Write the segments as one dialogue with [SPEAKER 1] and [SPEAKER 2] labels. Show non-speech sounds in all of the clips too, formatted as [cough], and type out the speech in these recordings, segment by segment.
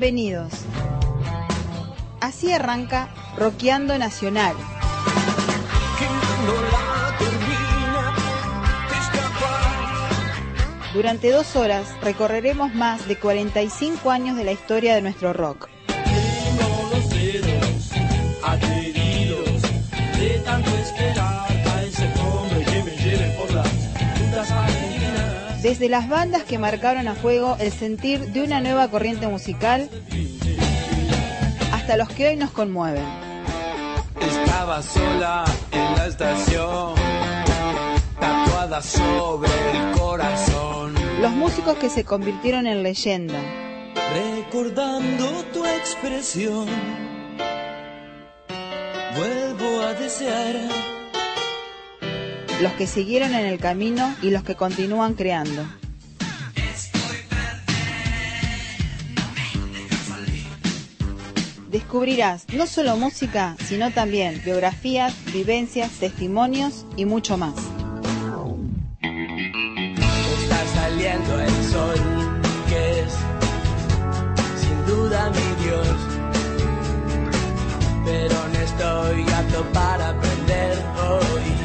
[SPEAKER 1] Bienvenidos. Así arranca Roqueando Nacional. Durante dos horas recorreremos más de 45 años de la historia de nuestro rock. Desde las bandas que marcaron a fuego el sentir de una nueva corriente musical hasta los que hoy nos conmueven.
[SPEAKER 2] Estaba sola en la estación, tatuada sobre el corazón.
[SPEAKER 1] Los músicos que se convirtieron en leyenda.
[SPEAKER 2] Recordando tu expresión, vuelvo a desear.
[SPEAKER 1] Los que siguieron en el camino y los que continúan creando. Descubrirás no solo música, sino también biografías, vivencias, testimonios y mucho más.
[SPEAKER 2] Está saliendo el sol, que es sin duda mi Dios. Pero no estoy para aprender hoy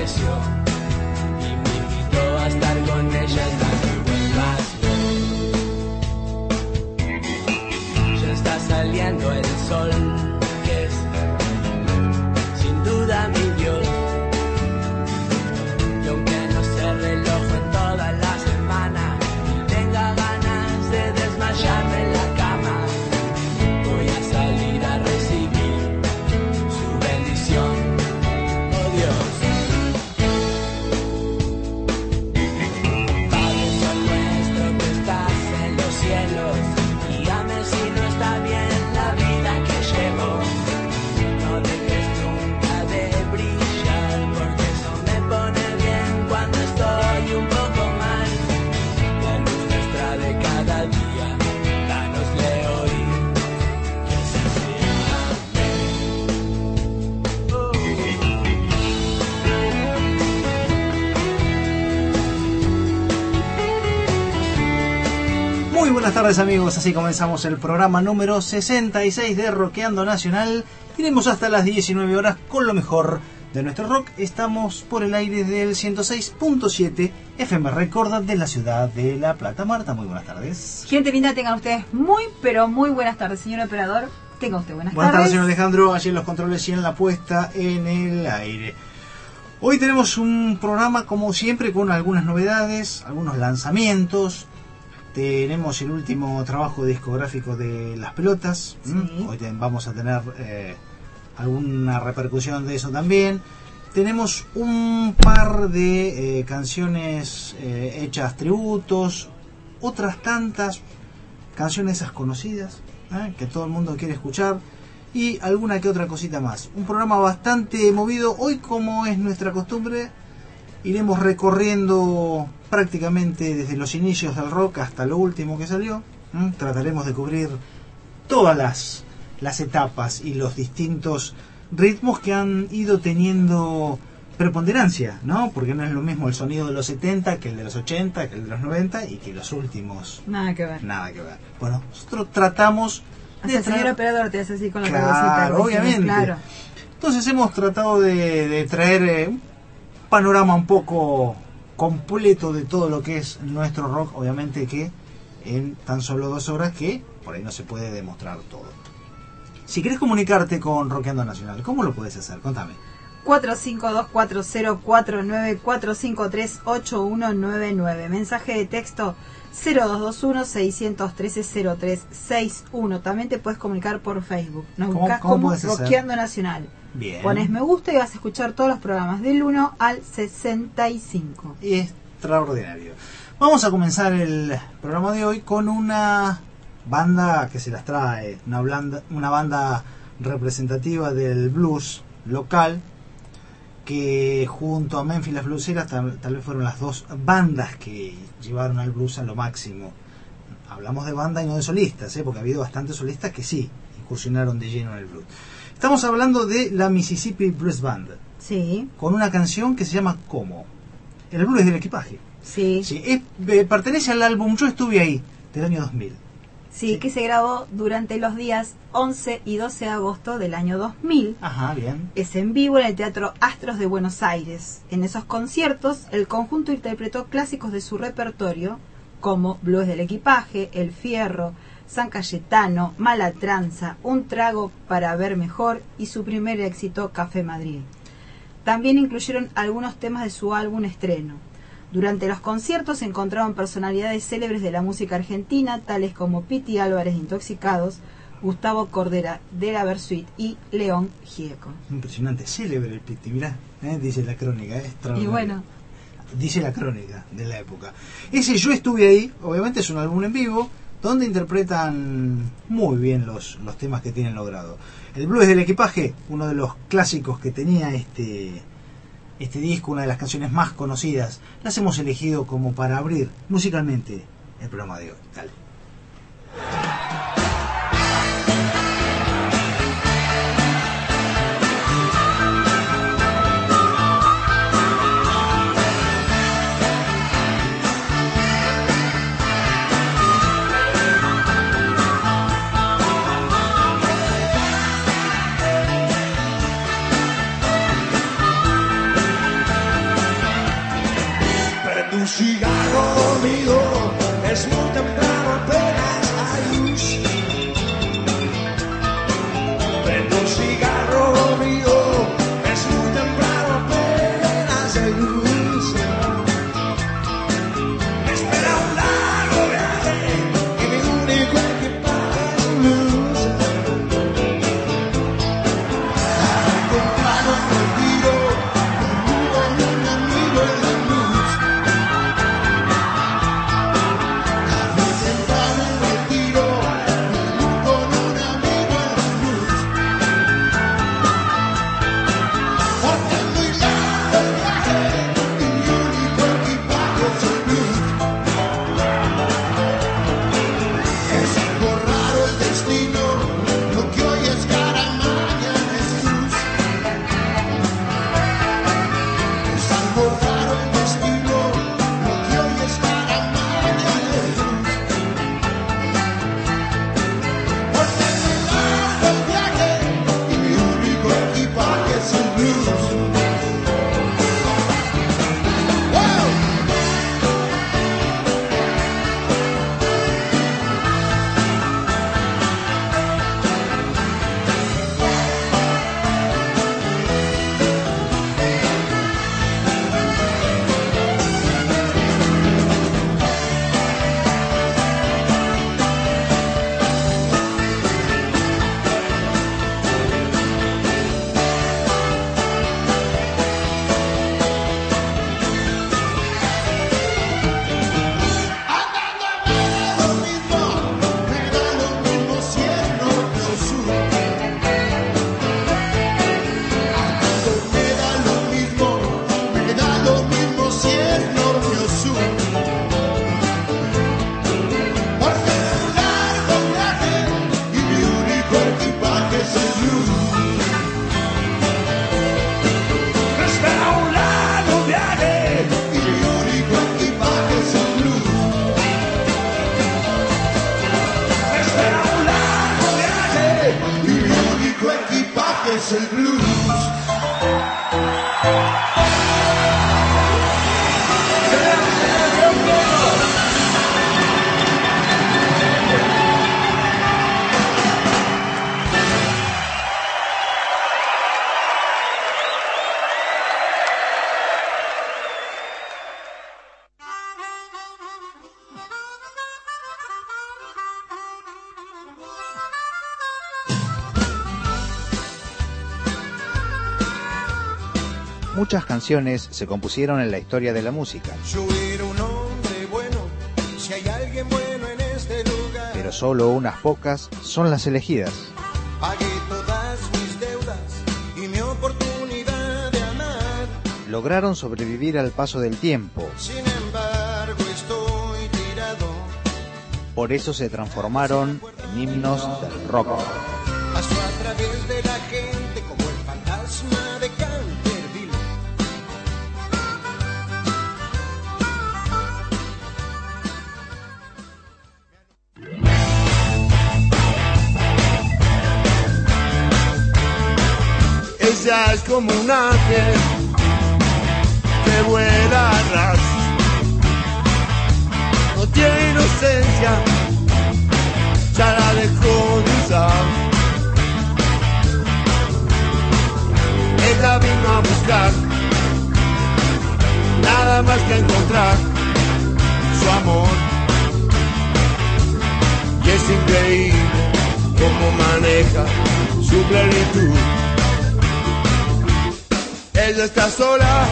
[SPEAKER 2] y me invitó a estar con ella hasta que vuelvas. Ya está saliendo el sol,
[SPEAKER 3] buenas tardes amigos, así comenzamos el programa número 66 de Rockeando Nacional. Iremos hasta las 19 horas con lo mejor de nuestro rock. Estamos por el aire del 106.7 FM Recorda de la ciudad de La Plata. Marta, muy buenas tardes.
[SPEAKER 4] Gente linda, tengan ustedes muy, pero muy buenas tardes, señor operador. Tenga usted buenas,
[SPEAKER 3] Buenas tardes,
[SPEAKER 4] tardes.
[SPEAKER 3] señor Alejandro, allí en los controles y en la puesta en el aire. Hoy tenemos un programa como siempre con algunas novedades, algunos lanzamientos. Tenemos el último trabajo discográfico de Las Pelotas. Hoy vamos a tener eh, alguna repercusión de eso también. Tenemos un par de eh, canciones eh, hechas tributos, otras tantas canciones esas conocidas que todo el mundo quiere escuchar y alguna que otra cosita más. Un programa bastante movido. Hoy, como es nuestra costumbre, iremos recorriendo prácticamente desde los inicios del rock hasta lo último que salió. Trataremos de cubrir todas las, las etapas y los distintos ritmos que han ido teniendo preponderancia, ¿no? Porque no es lo mismo el sonido de los 70 que el de los 80, que el de los 90 y que los últimos
[SPEAKER 4] Nada que ver.
[SPEAKER 3] nada que ver. Bueno, nosotros tratamos
[SPEAKER 4] Hasta el señor
[SPEAKER 3] traer-
[SPEAKER 4] operador te hace así con la
[SPEAKER 3] Claro,
[SPEAKER 4] cabecita.
[SPEAKER 3] obviamente.
[SPEAKER 4] Claro.
[SPEAKER 3] Entonces hemos tratado de, de traer eh, un panorama un poco completo de todo lo que es nuestro rock, obviamente que en tan solo dos horas que por ahí no se puede demostrar todo. Si querés comunicarte con Rockeando Nacional, ¿cómo lo puedes hacer? Contame.
[SPEAKER 1] 45240494538199. Mensaje de texto 0221-613-0361. También te puedes comunicar por Facebook. Nos
[SPEAKER 3] ¿Cómo-
[SPEAKER 1] buscas como? Rockeando Nacional.
[SPEAKER 3] Bien.
[SPEAKER 1] Pones me gusta y vas a escuchar todos los programas del 1 al 65.
[SPEAKER 3] extraordinario. Vamos a comenzar el programa de hoy con una banda que se las trae, una, blanda- una banda representativa del blues local que junto a Memphis las Blueseras tal, tal vez fueron las dos bandas que llevaron al blues a lo máximo. Hablamos de banda y no de solistas, ¿eh? porque ha habido bastantes solistas que sí incursionaron de lleno en el blues. Estamos hablando de la Mississippi Blues Band,
[SPEAKER 1] Sí,
[SPEAKER 3] con una canción que se llama Como. El blues del equipaje.
[SPEAKER 1] sí,
[SPEAKER 3] Sí, es- eh, pertenece al álbum Yo estuve ahí, del año 2000.
[SPEAKER 1] sí, que se grabó durante los días 11 y 12 de agosto del año 2000.
[SPEAKER 3] Ajá, bien.
[SPEAKER 1] es en vivo en el Teatro Astros de Buenos Aires. En esos conciertos, el conjunto interpretó clásicos de su repertorio, como Blues del Equipaje, El Fierro, San Cayetano, Mala Tranza, Un Trago para Ver Mejor y su primer éxito, Café Madrid. También incluyeron algunos temas de su álbum estreno. Durante los conciertos se encontraron personalidades célebres de la música argentina, tales como Piti Álvarez Intoxicados, Gustavo Cordera de la Versuit y León Gieco.
[SPEAKER 3] Impresionante, célebre el Piti, mirá, ¿eh? dice la crónica, es
[SPEAKER 1] Y bueno,
[SPEAKER 3] Dice la crónica de la época. Ese Yo estuve ahí, obviamente es un álbum en vivo, donde interpretan muy bien los, los temas que tienen logrado. El blues del equipaje, uno de los clásicos que tenía este, este disco, una de las canciones más conocidas, las hemos elegido como para abrir musicalmente el programa de hoy. Dale.
[SPEAKER 5] Muchas canciones se compusieron en la historia de la música, pero solo unas pocas son las elegidas. Lograron sobrevivir al paso del tiempo, por eso se transformaron en himnos del rock.
[SPEAKER 6] Es como un ángel a ras. No tiene inocencia, ya la dejó de usar. Ella vino a buscar nada más que encontrar su amor. Y es increíble cómo maneja su plenitud. Ella está sola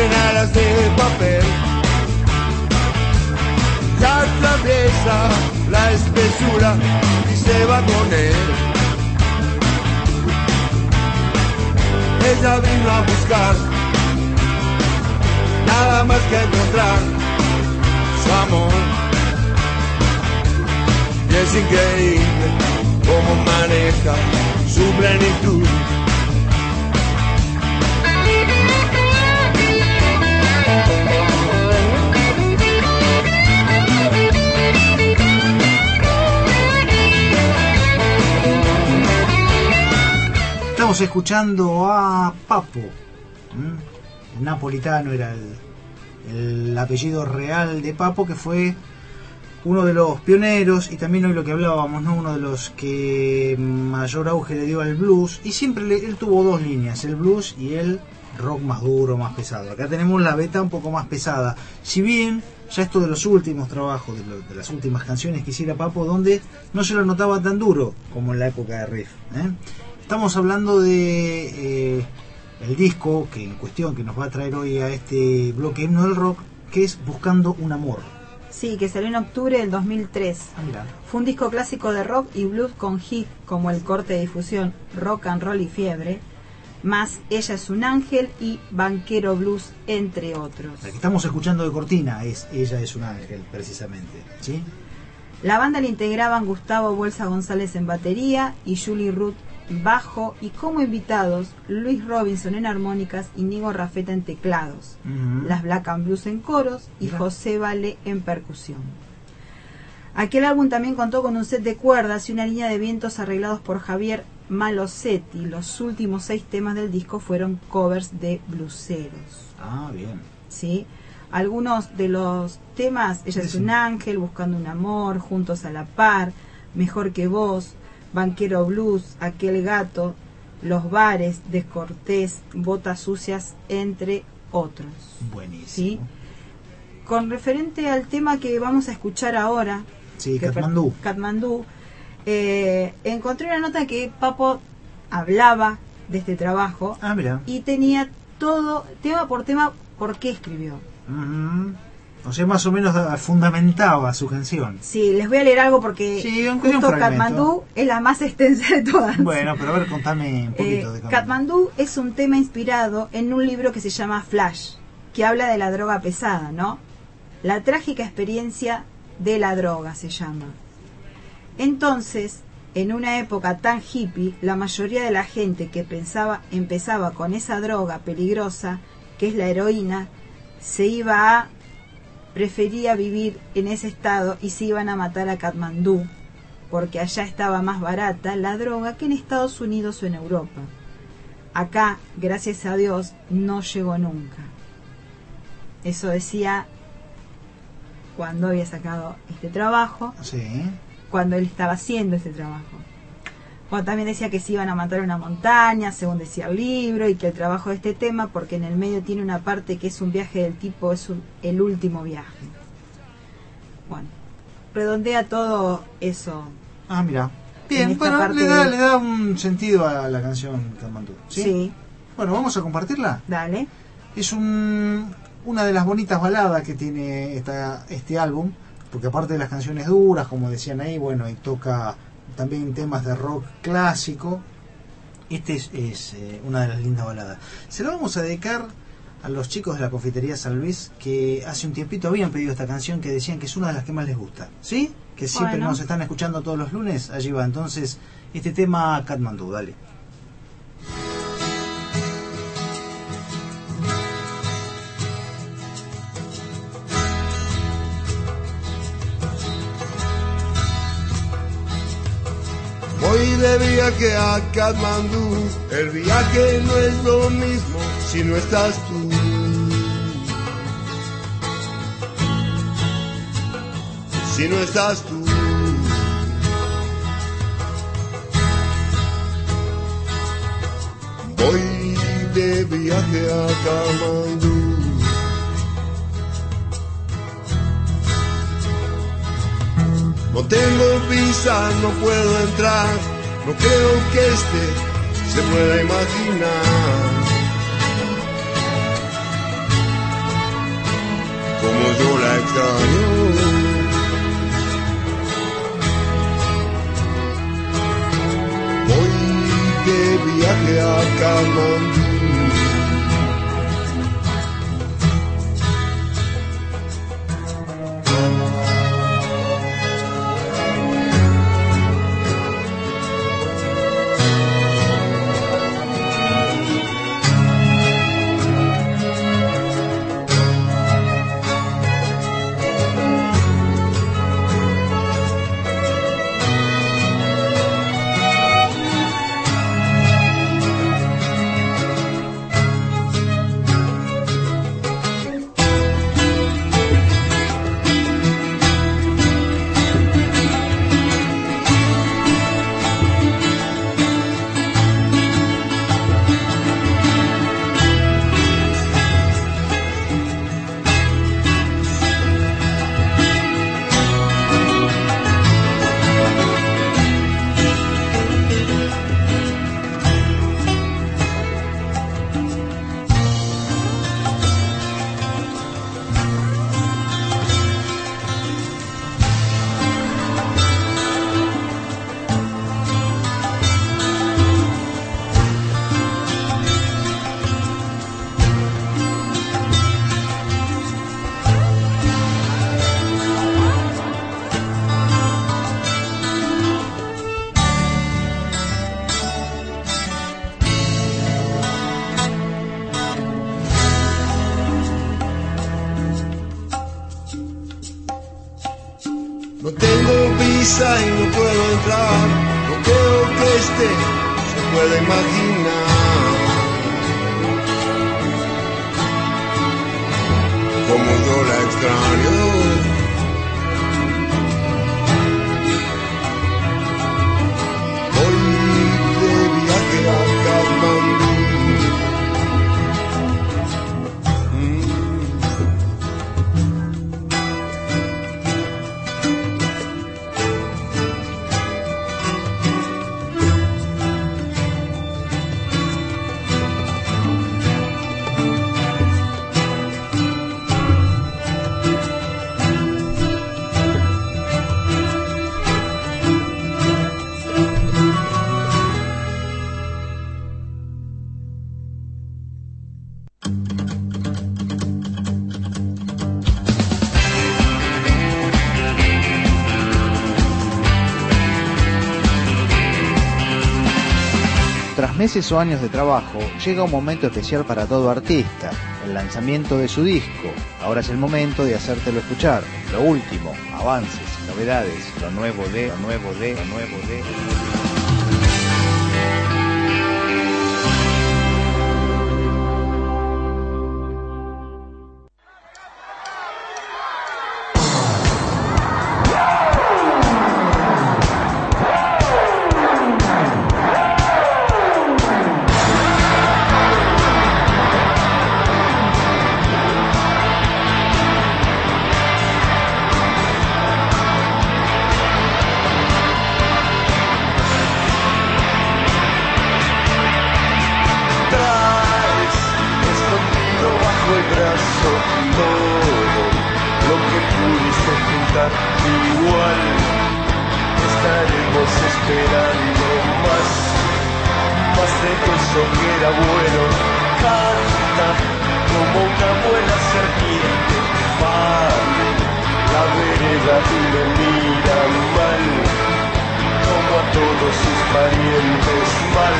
[SPEAKER 6] en alas de papel. Ya atraviesa la espesura y se va con él. Ella vino a buscar nada más que encontrar su amor. Y es increíble cómo maneja su plenitud.
[SPEAKER 3] Estamos escuchando a Papo. ¿m? El napolitano era el, el apellido real de Papo, que fue uno de los pioneros y también hoy lo que hablábamos, ¿no? uno de los que mayor auge le dio al blues. Y siempre él tuvo dos líneas, el blues y el rock más duro, más pesado. Acá tenemos la beta un poco más pesada. Si bien ya esto de los últimos trabajos, de, de las últimas canciones que hiciera Papo, donde no se lo notaba tan duro como en la época de Riff. ¿eh? Estamos hablando de eh, el disco que en cuestión que nos va a traer hoy a este bloque himno del rock, que es Buscando un amor.
[SPEAKER 1] Sí, que salió en octubre del 2003.
[SPEAKER 3] Ah, mira.
[SPEAKER 1] Fue un disco clásico de rock y blues con hit como el corte de difusión Rock and Roll y Fiebre, más Ella es un ángel y Banquero Blues, entre otros.
[SPEAKER 3] La que estamos escuchando de cortina es Ella es un ángel, precisamente. ¿sí?
[SPEAKER 1] La banda la integraban Gustavo Bolsa González en batería y Julie Ruth bajo y como invitados Luis Robinson en armónicas y Nigo Rafeta en teclados, las Black and Blues en coros y
[SPEAKER 3] Mira.
[SPEAKER 1] José Vale en percusión. Aquel álbum también contó con un set de cuerdas y una línea de vientos arreglados por Javier Malosetti. Los últimos seis temas del disco fueron covers de bluseros.
[SPEAKER 3] Ah, bien.
[SPEAKER 1] ¿sí? Algunos de los temas, Ella es un
[SPEAKER 3] sí.
[SPEAKER 1] ángel, Buscando un amor, Juntos a la par, Mejor que vos, Banquero Blues, Aquel gato, Los bares, Descortés, Botas sucias, entre otros.
[SPEAKER 3] Buenísimo.
[SPEAKER 1] ¿sí? Con referente al tema que vamos a escuchar ahora,
[SPEAKER 3] Sí,
[SPEAKER 1] que
[SPEAKER 3] Katmandú.
[SPEAKER 1] Katmandú, eh, encontré una nota que Papo hablaba de este trabajo
[SPEAKER 3] Ah,
[SPEAKER 1] y tenía todo, tema por tema, por qué escribió.
[SPEAKER 3] Ujú. O sea, más o menos fundamentaba su canción.
[SPEAKER 1] Sí, les voy a leer algo porque
[SPEAKER 3] Sí,
[SPEAKER 1] justo. Katmandú es la más extensa de todas.
[SPEAKER 3] Bueno, pero a ver, contame un
[SPEAKER 1] Eh,
[SPEAKER 3] poquito de
[SPEAKER 1] Katmandú es un tema inspirado en un libro que se llama Flash, que habla de la droga pesada, ¿no? La trágica experiencia de la droga se llama. Entonces, en una época tan hippie, la mayoría de la gente que pensaba empezaba con esa droga peligrosa, que es la heroína, se iba a prefería vivir en ese estado y se iban a matar a Katmandú, porque allá estaba más barata la droga que en Estados Unidos o en Europa. Acá, gracias a Dios, no llegó nunca. Eso decía cuando había sacado este trabajo,
[SPEAKER 3] Sí.
[SPEAKER 1] cuando él estaba haciendo este trabajo. Bueno, también decía que se iban a matar una montaña, según decía el libro, y que el trabajo de este tema, porque en el medio tiene una parte que es un viaje del tipo, es un- el último viaje. Bueno, redondea todo eso.
[SPEAKER 3] Ah, mira.
[SPEAKER 1] En
[SPEAKER 3] Bien, bueno, le da,
[SPEAKER 1] de-
[SPEAKER 3] le da un sentido a la canción Katmandú. ¿sí?
[SPEAKER 1] Sí.
[SPEAKER 3] Bueno, vamos a compartirla.
[SPEAKER 1] Dale.
[SPEAKER 3] Es un, una de las bonitas baladas que tiene esta, este álbum, porque aparte de las canciones duras, como decían ahí, bueno, y toca también temas de rock clásico. Este es, es, eh, una de las lindas baladas. Se la vamos a dedicar a los chicos de la confitería San Luis que hace un tiempito habían pedido esta canción que decían que es una de las que más les gusta. ¿Sí? Que siempre
[SPEAKER 1] Bueno.
[SPEAKER 3] nos están escuchando todos los lunes. Allí va. Entonces, este tema Katmandú, dale.
[SPEAKER 7] De viaje a Katmandú, el viaje no es lo mismo si no estás tú. Si no estás tú. Voy de viaje a Katmandú. No tengo visa, no puedo entrar, no creo que este se pueda imaginar. Como yo la extraño. Voy de viaje a Kamandú.
[SPEAKER 8] Meses o años de trabajo, llega un momento especial para todo artista, el lanzamiento de su disco. Ahora es el momento de hacértelo escuchar. Lo último, avances, novedades, lo nuevo de, lo nuevo de, lo nuevo de.
[SPEAKER 6] Eso que era bueno. Canta como una buena serpiente, vale, la vereda y me mira mal, como a todos sus parientes mal,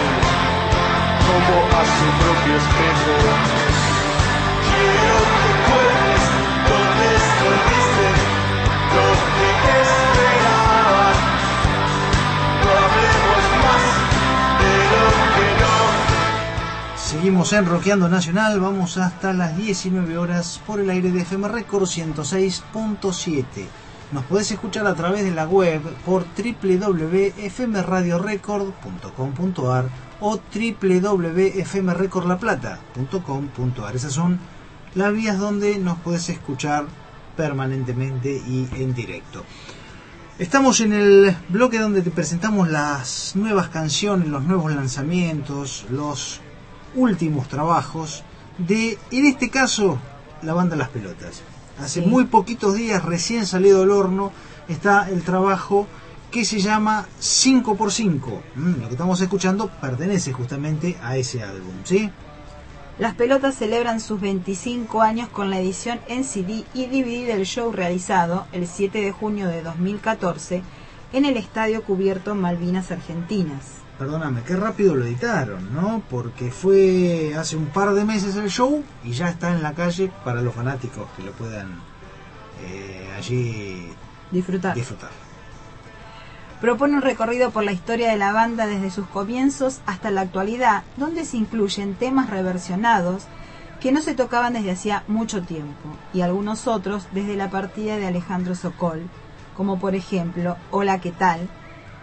[SPEAKER 6] como a su propio espejo.
[SPEAKER 3] Seguimos en Roqueando Nacional, vamos hasta las 19 horas por el aire de FM Record 106.7. Nos podés escuchar a través de la web por www.fmradiorecord.com.ar o www.fmrecordlaplata.com.ar. Esas son las vías donde nos podés escuchar permanentemente y en directo. Estamos en el bloque donde te presentamos las nuevas canciones, los nuevos lanzamientos, los últimos trabajos de, en este caso, la banda Las Pelotas. Hace
[SPEAKER 1] Sí.
[SPEAKER 3] muy poquitos días, recién salido del horno, está el trabajo que se llama 5x5. Mm, lo que estamos escuchando pertenece justamente a ese álbum, ¿sí?
[SPEAKER 1] Las pelotas celebran sus 25 años con la edición en CD y DVD del show realizado el 7 de junio de 2014 en el Estadio Cubierto Malvinas Argentinas.
[SPEAKER 3] Perdóname, qué rápido lo editaron, ¿no? Porque fue hace un par de meses el show y ya está en la calle para los fanáticos que lo puedan eh, allí
[SPEAKER 1] Disfrutar.
[SPEAKER 3] disfrutar.
[SPEAKER 1] Propone un recorrido por la historia de la banda desde sus comienzos hasta la actualidad, donde se incluyen temas reversionados que no se tocaban desde hacía mucho tiempo, y algunos otros desde la partida de Alejandro Sokol, como por ejemplo Hola, ¿qué tal?,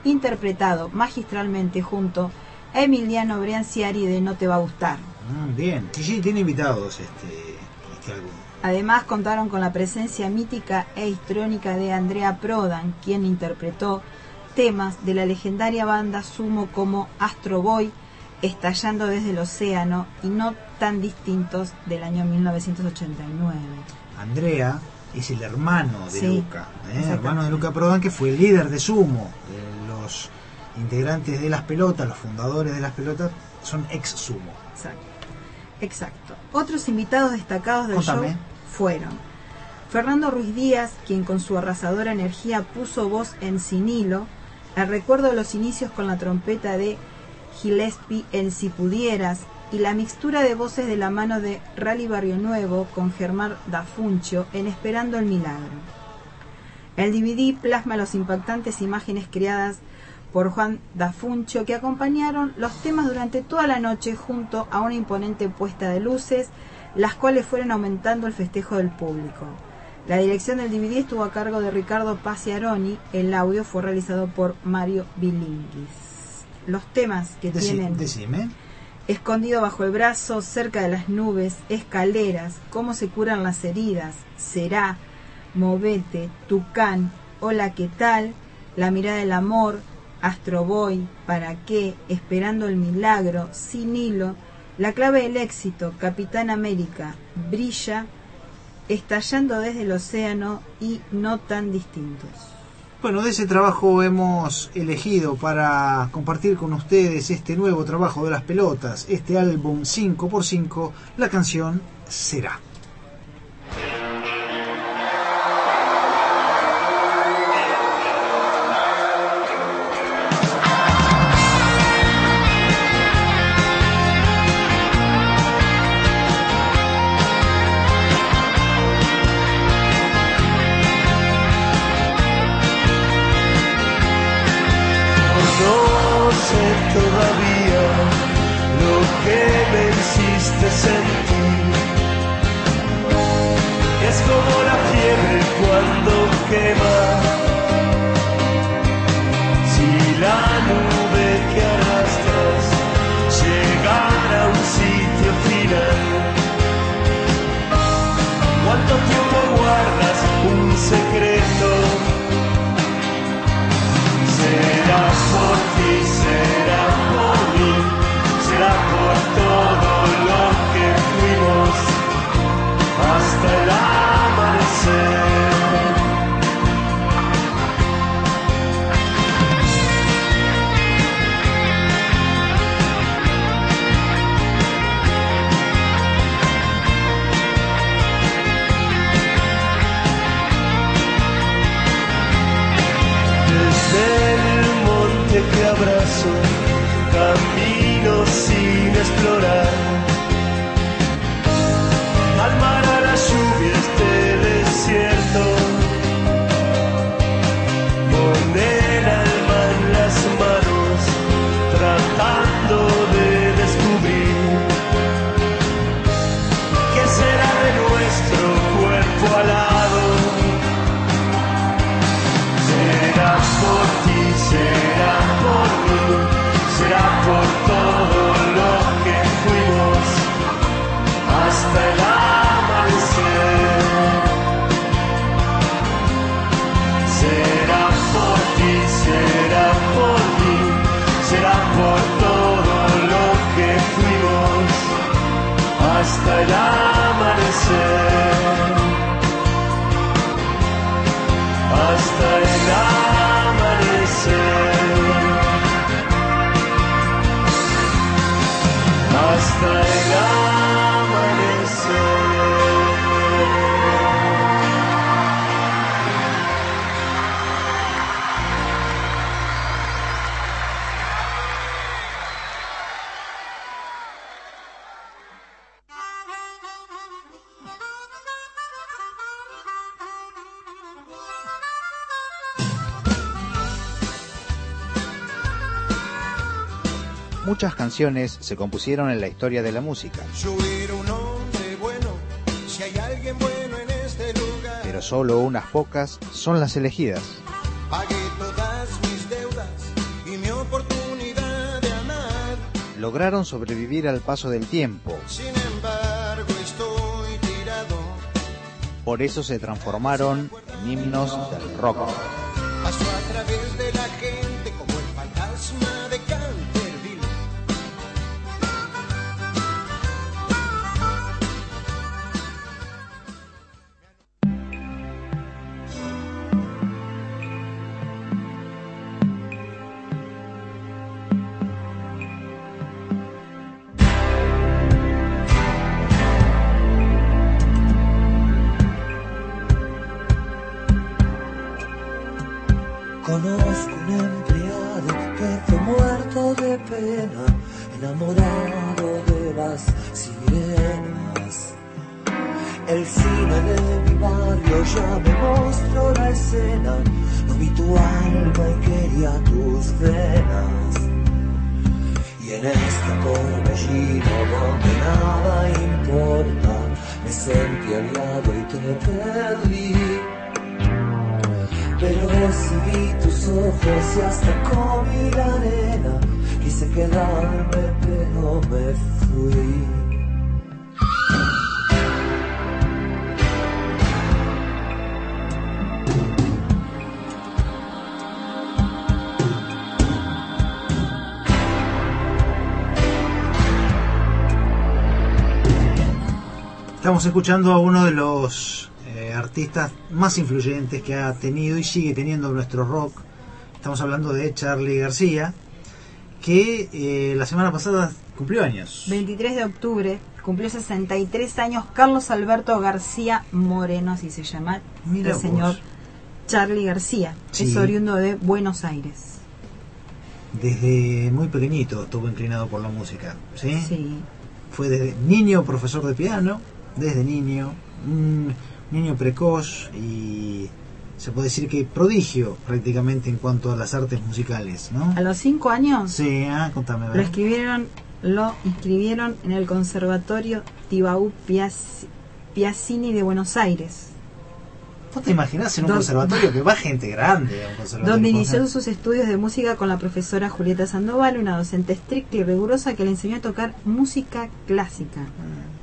[SPEAKER 1] interpretado magistralmente junto a Emiliano Brianciari de No te va a gustar.
[SPEAKER 3] Mm, bien, sí, sí, tiene invitados este, este álbum.
[SPEAKER 1] Además contaron con la presencia mítica e histrónica de Andrea Prodan, quien interpretó temas de la legendaria banda Sumo como Astro Boy, Estallando desde el Océano y no tan distintos del año 1989.
[SPEAKER 3] Andrea es el hermano de
[SPEAKER 1] Sí,
[SPEAKER 3] Luca, ¿eh? hermano de Luca Prodan, que fue el líder de Sumo. de los integrantes de las pelotas, los fundadores de las pelotas, son ex Sumo.
[SPEAKER 1] Exacto. Exacto. Otros invitados destacados del
[SPEAKER 3] Contame.
[SPEAKER 1] show fueron Fernando Ruiz Díaz, quien con su arrasadora energía puso voz en Sinilo, el recuerdo de los inicios con la trompeta de Gillespie en Si Pudieras, y la mixtura de voces de la mano de Rally Barrio Nuevo con Germán Dafuncho en Esperando el Milagro. El DVD plasma las impactantes imágenes creadas por Juan Dafuncho que acompañaron los temas durante toda la noche junto a una imponente puesta de luces, las cuales fueron aumentando el festejo del público. La dirección del DVD estuvo a cargo de Ricardo Paciaroni, el audio fue realizado por Mario Bilinguis. Los temas que
[SPEAKER 3] Deci-
[SPEAKER 1] tienen
[SPEAKER 3] decime.
[SPEAKER 1] Escondido bajo el brazo, cerca de las nubes, escaleras, cómo se curan las heridas, será, movete, tucán, hola, ¿qué tal? La mirada del amor, astroboy, para qué, esperando el milagro, sin hilo, la clave del éxito, Capitán América, brilla, estallando desde el océano y no tan distintos.
[SPEAKER 3] Bueno, de ese trabajo hemos elegido para compartir con ustedes este nuevo trabajo de las pelotas, este álbum 5x5, la canción Será.
[SPEAKER 5] Canciones se compusieron en la historia de la música,
[SPEAKER 6] este
[SPEAKER 5] pero solo unas pocas son las elegidas. Lograron sobrevivir al paso del tiempo, por eso se transformaron en himnos del rock.
[SPEAKER 3] Estamos escuchando a uno de los eh, artistas más influyentes que ha tenido y sigue teniendo nuestro rock. Estamos hablando de Charlie García, que eh, la semana pasada cumplió años.
[SPEAKER 1] 23 de octubre cumplió 63 años Carlos Alberto García Moreno, así se llama
[SPEAKER 3] Mira
[SPEAKER 1] el
[SPEAKER 3] vos.
[SPEAKER 1] señor Charlie García.
[SPEAKER 3] Sí.
[SPEAKER 1] Es oriundo de Buenos Aires.
[SPEAKER 3] Desde muy pequeñito estuvo inclinado por la música. ¿sí?
[SPEAKER 1] Sí.
[SPEAKER 3] Fue desde niño profesor de piano, desde niño, un niño precoz y se puede decir que prodigio prácticamente en cuanto a las artes musicales, ¿no?
[SPEAKER 1] A los 5 años
[SPEAKER 3] Sí, ah, contame.
[SPEAKER 1] lo escribieron, lo inscribieron en el Conservatorio Piaz- Piazzini de Buenos Aires,
[SPEAKER 3] ¿Vos te imaginás en un conservatorio que va gente grande a un conservatorio?
[SPEAKER 1] donde inició sus estudios de música con la profesora Julieta Sandoval, una docente estricta y rigurosa que le enseñó a tocar música clásica,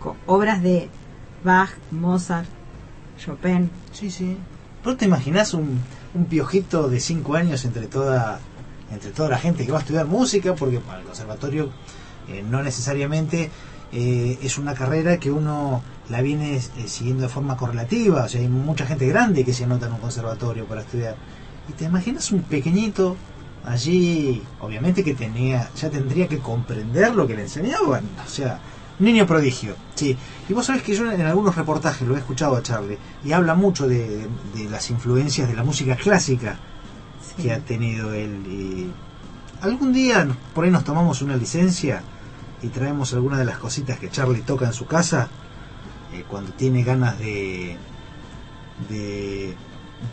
[SPEAKER 1] con obras de Bach, Mozart, Chopin.
[SPEAKER 3] Sí, sí. ¿Vos te imaginás un, un piojito de 5 años entre toda entre toda la gente que va a estudiar música? Porque bueno, el conservatorio eh, no necesariamente eh, es una carrera que uno la viene eh, siguiendo de forma correlativa. O sea, hay mucha gente grande que se anota en un conservatorio para estudiar. ¿Y te imaginas un pequeñito allí? Obviamente que tenía ya tendría que comprender lo que le enseñaban. O sea, niño prodigio. Sí. Y vos sabés que yo en algunos reportajes lo he escuchado a Charlie y habla mucho de, de las influencias de la música clásica
[SPEAKER 1] Sí.
[SPEAKER 3] que ha tenido él. Y algún día por ahí nos tomamos una licencia y traemos alguna de las cositas que Charlie toca en su casa eh, cuando tiene ganas de, de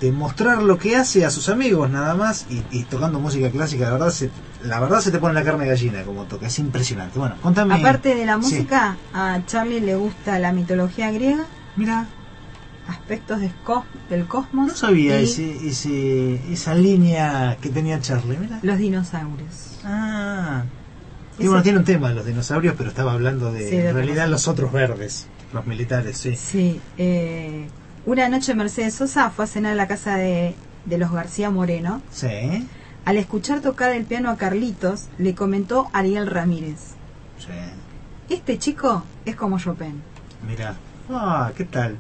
[SPEAKER 3] de mostrar lo que hace a sus amigos nada más y, y tocando música clásica la verdad se la verdad se te pone la carne gallina como toca es impresionante bueno contame
[SPEAKER 1] Aparte de la
[SPEAKER 3] Sí.
[SPEAKER 1] música, a Charlie le gusta la mitología griega,
[SPEAKER 3] mira
[SPEAKER 1] aspectos del, cos- del cosmos
[SPEAKER 3] No sabía
[SPEAKER 1] y
[SPEAKER 3] ese, ese, esa línea que tenía Charlie, mira.
[SPEAKER 1] los dinosaurios.
[SPEAKER 3] Ah. Y
[SPEAKER 1] Ese-
[SPEAKER 3] bueno, tiene un tema de los dinosaurios, pero estaba hablando de,
[SPEAKER 1] Sí,
[SPEAKER 3] en realidad, los otros verdes, los militares, sí.
[SPEAKER 1] Sí, eh, una noche Mercedes Sosa fue a cenar a la casa de, de los García Moreno.
[SPEAKER 3] Sí,
[SPEAKER 1] Al escuchar tocar el piano a Carlitos, le comentó Ariel Ramírez,
[SPEAKER 3] sí.
[SPEAKER 1] este chico es como Chopin.
[SPEAKER 3] Mira. Ah, ¿qué tal?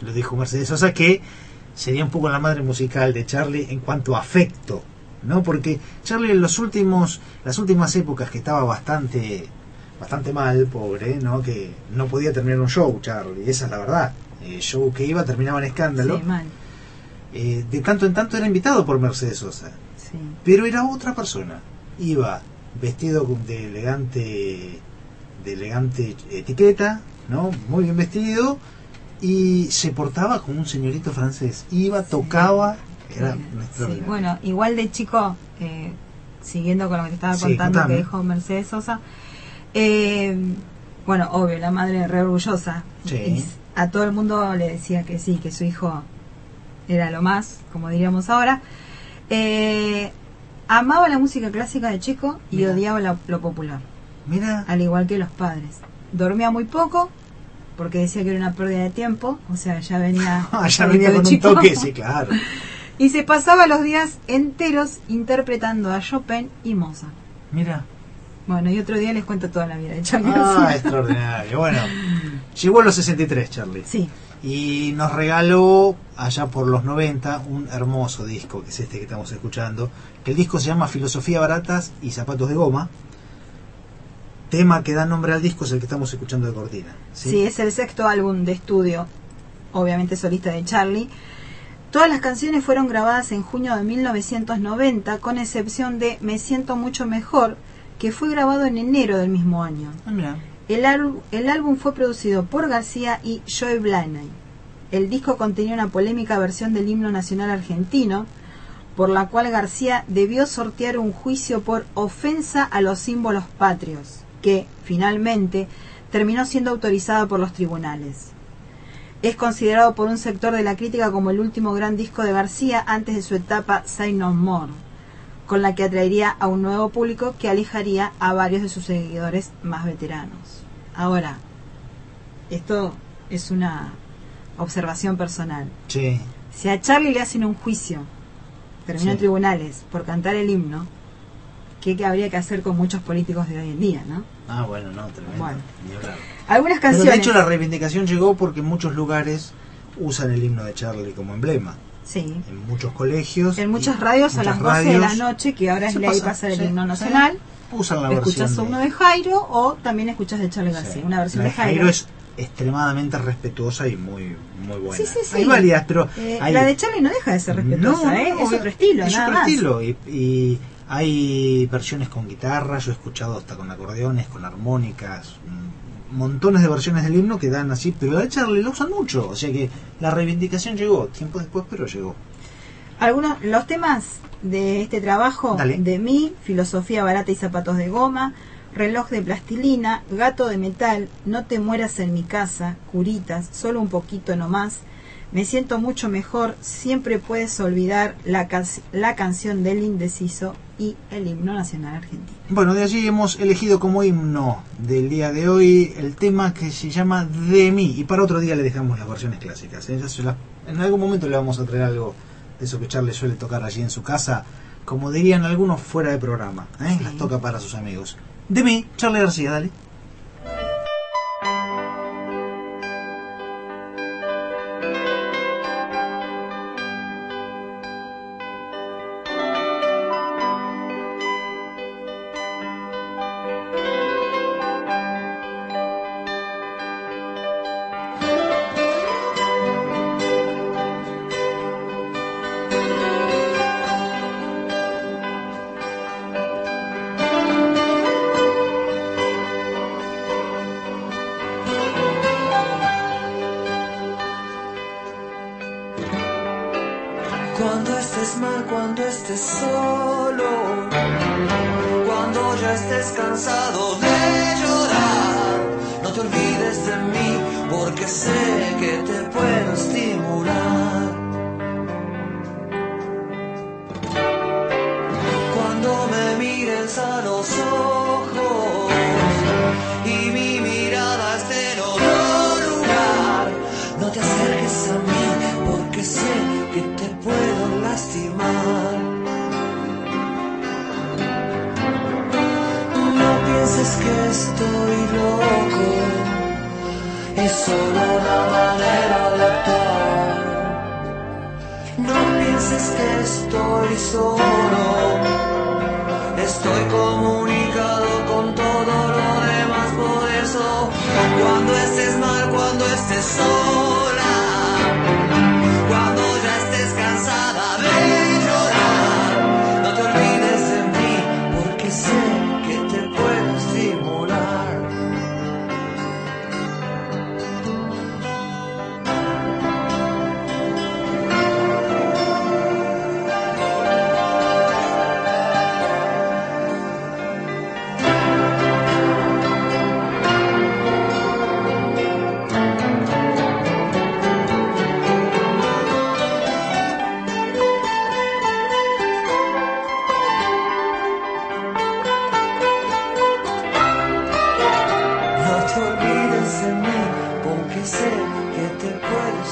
[SPEAKER 3] Lo dijo Mercedes Sosa, que sería un poco la madre musical de Charlie en cuanto a afecto, ¿no? Porque Charlie en los últimos, las últimas épocas que estaba bastante, bastante mal, pobre, ¿no? Que no podía terminar un show, Charlie, esa es la verdad. El show que iba terminaba en escándalo.
[SPEAKER 1] Sí, mal.
[SPEAKER 3] Eh, de tanto en tanto era invitado por Mercedes Sosa,
[SPEAKER 1] Sí.
[SPEAKER 3] pero era otra persona. Iba vestido de elegante, de elegante etiqueta, ¿no? Muy bien vestido y se portaba como un señorito francés. Iba, tocaba, era
[SPEAKER 1] Sí,
[SPEAKER 3] un
[SPEAKER 1] sí, bueno, igual de chico, eh, siguiendo con lo que te estaba contando que dijo Mercedes Sosa, eh, bueno, obvio, la madre re orgullosa.
[SPEAKER 3] Sí.
[SPEAKER 1] A todo el mundo le decía que sí, que su hijo era lo más, como diríamos ahora. Eh, amaba la música clásica de chico y
[SPEAKER 3] Mira.
[SPEAKER 1] odiaba lo popular,
[SPEAKER 3] Mira,
[SPEAKER 1] al igual que los padres. Dormía muy poco porque decía que era una pérdida de tiempo, o sea, ya venía, [laughs]
[SPEAKER 3] ya venía con un
[SPEAKER 1] chico.
[SPEAKER 3] toque, sí, claro. [laughs]
[SPEAKER 1] Y se pasaba los días enteros interpretando a Chopin y Mozart.
[SPEAKER 3] Mira.
[SPEAKER 1] Bueno, y otro día les cuento toda la vida de Charlie
[SPEAKER 3] Ah, [laughs] extraordinario. Bueno, llegó a los 63, Charlie.
[SPEAKER 1] Sí,
[SPEAKER 3] y nos regaló allá por los 90 un hermoso disco que es este que estamos escuchando que el disco se llama Filosofía Baratas y Zapatos de Goma tema que da nombre al disco es el que estamos escuchando de cortina
[SPEAKER 1] sí, es el sexto álbum de estudio, obviamente solista de Charlie. Todas las canciones fueron grabadas en junio de 1990, con excepción de Me siento mucho mejor, que fue grabado en enero del mismo año.
[SPEAKER 3] Ah, mira.
[SPEAKER 1] El, álbum- el álbum fue producido por García y Joey Blaney. El disco contenía una polémica versión del himno nacional argentino, por la cual García debió sortear un juicio por ofensa a los símbolos patrios, que, finalmente, terminó siendo autorizada por los tribunales. Es considerado por un sector de la crítica como el último gran disco de García antes de su etapa Say No More, con la que atraería a un nuevo público que alejaría a varios de sus seguidores más veteranos. Ahora, esto es una observación personal.
[SPEAKER 3] Sí.
[SPEAKER 1] Si a Charlie le hacen un juicio, termina en
[SPEAKER 3] Sí.
[SPEAKER 1] tribunales por cantar el himno, ¿qué, qué habría que hacer con muchos políticos de hoy en día, no?
[SPEAKER 3] Ah, bueno, no, tremendo.
[SPEAKER 1] Bueno.
[SPEAKER 3] Ni hablar.
[SPEAKER 1] Algunas
[SPEAKER 3] Pero
[SPEAKER 1] canciones.
[SPEAKER 3] de hecho la reivindicación llegó porque en muchos lugares usan el himno de Charlie como emblema.
[SPEAKER 1] Sí.
[SPEAKER 3] En muchos colegios.
[SPEAKER 1] En muchas radios a
[SPEAKER 3] muchas
[SPEAKER 1] las 12 de la
[SPEAKER 3] radios
[SPEAKER 1] noche, que ahora es ley
[SPEAKER 3] pasa,
[SPEAKER 1] pasar el
[SPEAKER 3] sí,
[SPEAKER 1] himno nacional,
[SPEAKER 3] Usan la
[SPEAKER 1] escuchas uno de Jairo o también escuchas de Charlie
[SPEAKER 3] Sí.
[SPEAKER 1] García, una versión de Jairo.
[SPEAKER 3] es extremadamente respetuosa y muy muy buena.
[SPEAKER 1] Sí, sí, sí.
[SPEAKER 3] Hay varias, pero
[SPEAKER 1] Eh,
[SPEAKER 3] hay-
[SPEAKER 1] La de Charlie no deja de ser respetuosa,
[SPEAKER 3] No,
[SPEAKER 1] ¿eh?
[SPEAKER 3] no,
[SPEAKER 1] es otro estilo,
[SPEAKER 3] es
[SPEAKER 1] nada
[SPEAKER 3] otro
[SPEAKER 1] más.
[SPEAKER 3] estilo y, y hay versiones con guitarra, yo he escuchado hasta con acordeones, con armónicas, montones de versiones del himno que dan así, pero de Charlie lo usan mucho, o sea que la reivindicación llegó tiempo después, pero llegó.
[SPEAKER 1] Algunos, los temas de este trabajo,
[SPEAKER 3] Dale.
[SPEAKER 1] de mí, filosofía barata y zapatos de goma, reloj de plastilina, gato de metal, no te mueras en mi casa, curitas, solo un poquito nomás, me siento mucho mejor, siempre puedes olvidar la, cas- la canción del indeciso y el himno nacional argentino.
[SPEAKER 3] Bueno, de allí hemos elegido como himno del día de hoy el tema que se llama De mí. Y para otro día le dejamos las versiones clásicas. ¿eh? En algún momento le vamos a traer algo de eso que Charlie suele tocar allí en su casa. Como dirían algunos fuera de programa. ¿eh?
[SPEAKER 1] Sí.
[SPEAKER 3] Las toca para sus amigos. De mí, Charlie García, dale.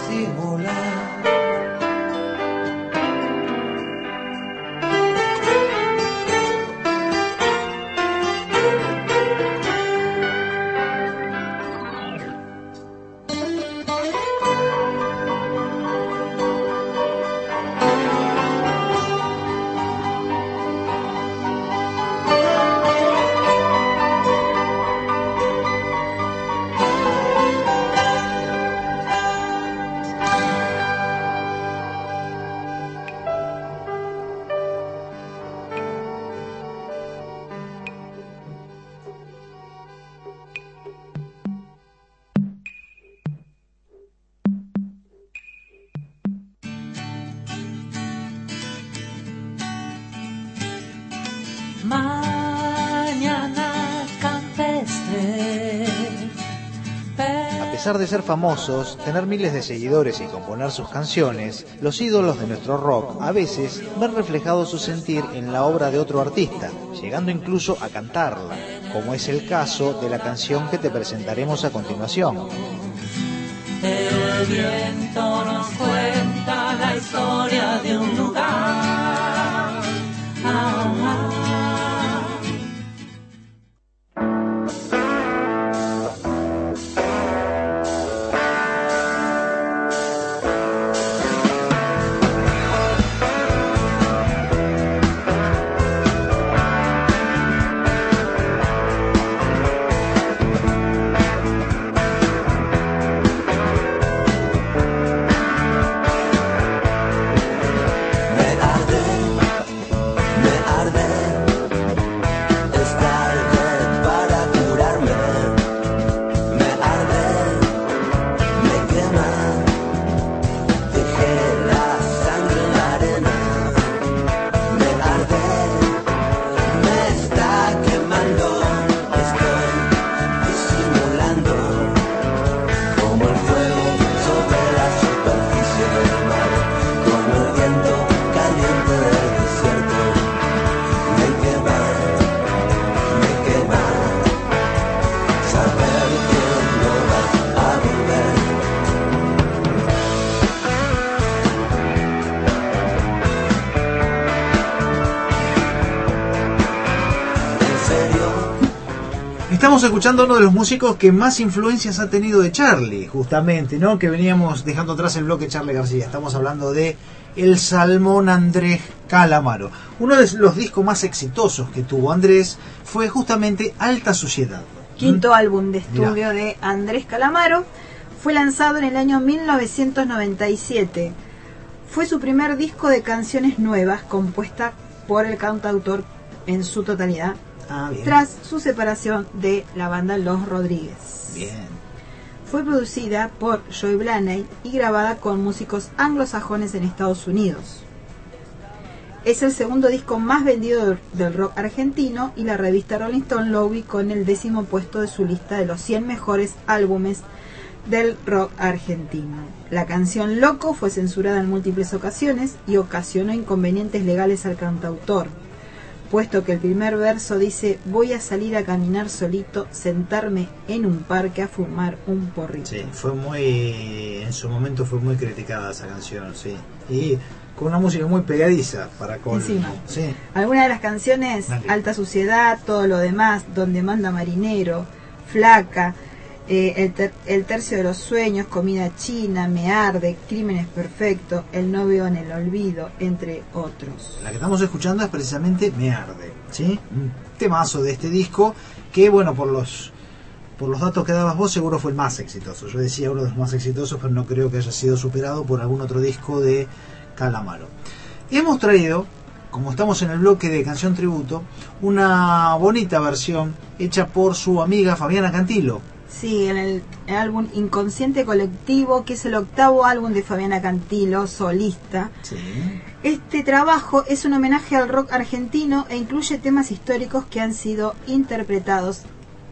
[SPEAKER 9] Puedo
[SPEAKER 10] pesar de ser famosos, tener miles de seguidores y componer sus canciones, los ídolos de nuestro rock a veces ven reflejado su sentir en la obra de otro artista, llegando incluso a cantarla, como es el caso de la canción que te presentaremos a continuación.
[SPEAKER 3] Estamos escuchando a uno de los músicos que más influencias ha tenido de Charlie, justamente, ¿no? Que veníamos dejando atrás el bloque Charlie García. Estamos hablando de El Salmón Andrés Calamaro. Uno de los discos más exitosos que tuvo Andrés fue justamente Alta Suciedad.
[SPEAKER 1] Quinto álbum de estudio
[SPEAKER 3] Mirá.
[SPEAKER 1] de Andrés Calamaro. Fue lanzado en el año 1997. Fue su primer disco de canciones nuevas compuesta por el cantautor en su totalidad,
[SPEAKER 3] Ah, bien.
[SPEAKER 1] tras su separación de la banda Los Rodríguez.
[SPEAKER 3] Bien.
[SPEAKER 1] Fue producida por Joy Blaney y grabada con músicos anglosajones en Estados Unidos. Es el segundo disco más vendido del- del rock argentino y la revista Rolling Stone lo ubicó en el décimo puesto de su lista de los 100 mejores álbumes del rock argentino. La canción Loco fue censurada en múltiples ocasiones y ocasionó inconvenientes legales al cantautor, puesto que el primer verso dice voy a salir a caminar solito, sentarme en un parque a fumar un porrito.
[SPEAKER 3] Sí, fue muy. En su momento fue muy criticada esa canción, sí. Y con una música muy pegadiza para colmo. Sí.
[SPEAKER 1] Algunas de las canciones,
[SPEAKER 3] Dale.
[SPEAKER 1] Alta Suciedad, todo lo demás, Donde manda marinero, Flaca, eh, el, ter- el tercio de los sueños, Comida china, Me arde, Crímenes perfectos, El novio en el olvido, entre otros.
[SPEAKER 3] La que estamos escuchando es precisamente Me Arde, ¿sí? Un temazo de este disco que, bueno, por los por los datos que dabas vos, seguro fue el más exitoso. Yo decía uno de los más exitosos, pero no creo que haya sido superado por algún otro disco de Calamaro. Hemos traído, como estamos en el bloque de canción tributo, una bonita versión hecha por su amiga Fabiana Cantilo.
[SPEAKER 1] Sí, en el, el álbum Inconsciente Colectivo, que es el octavo álbum de Fabiana Cantilo, solista.
[SPEAKER 3] Sí.
[SPEAKER 1] Este trabajo es un homenaje al rock argentino e incluye temas históricos que han sido interpretados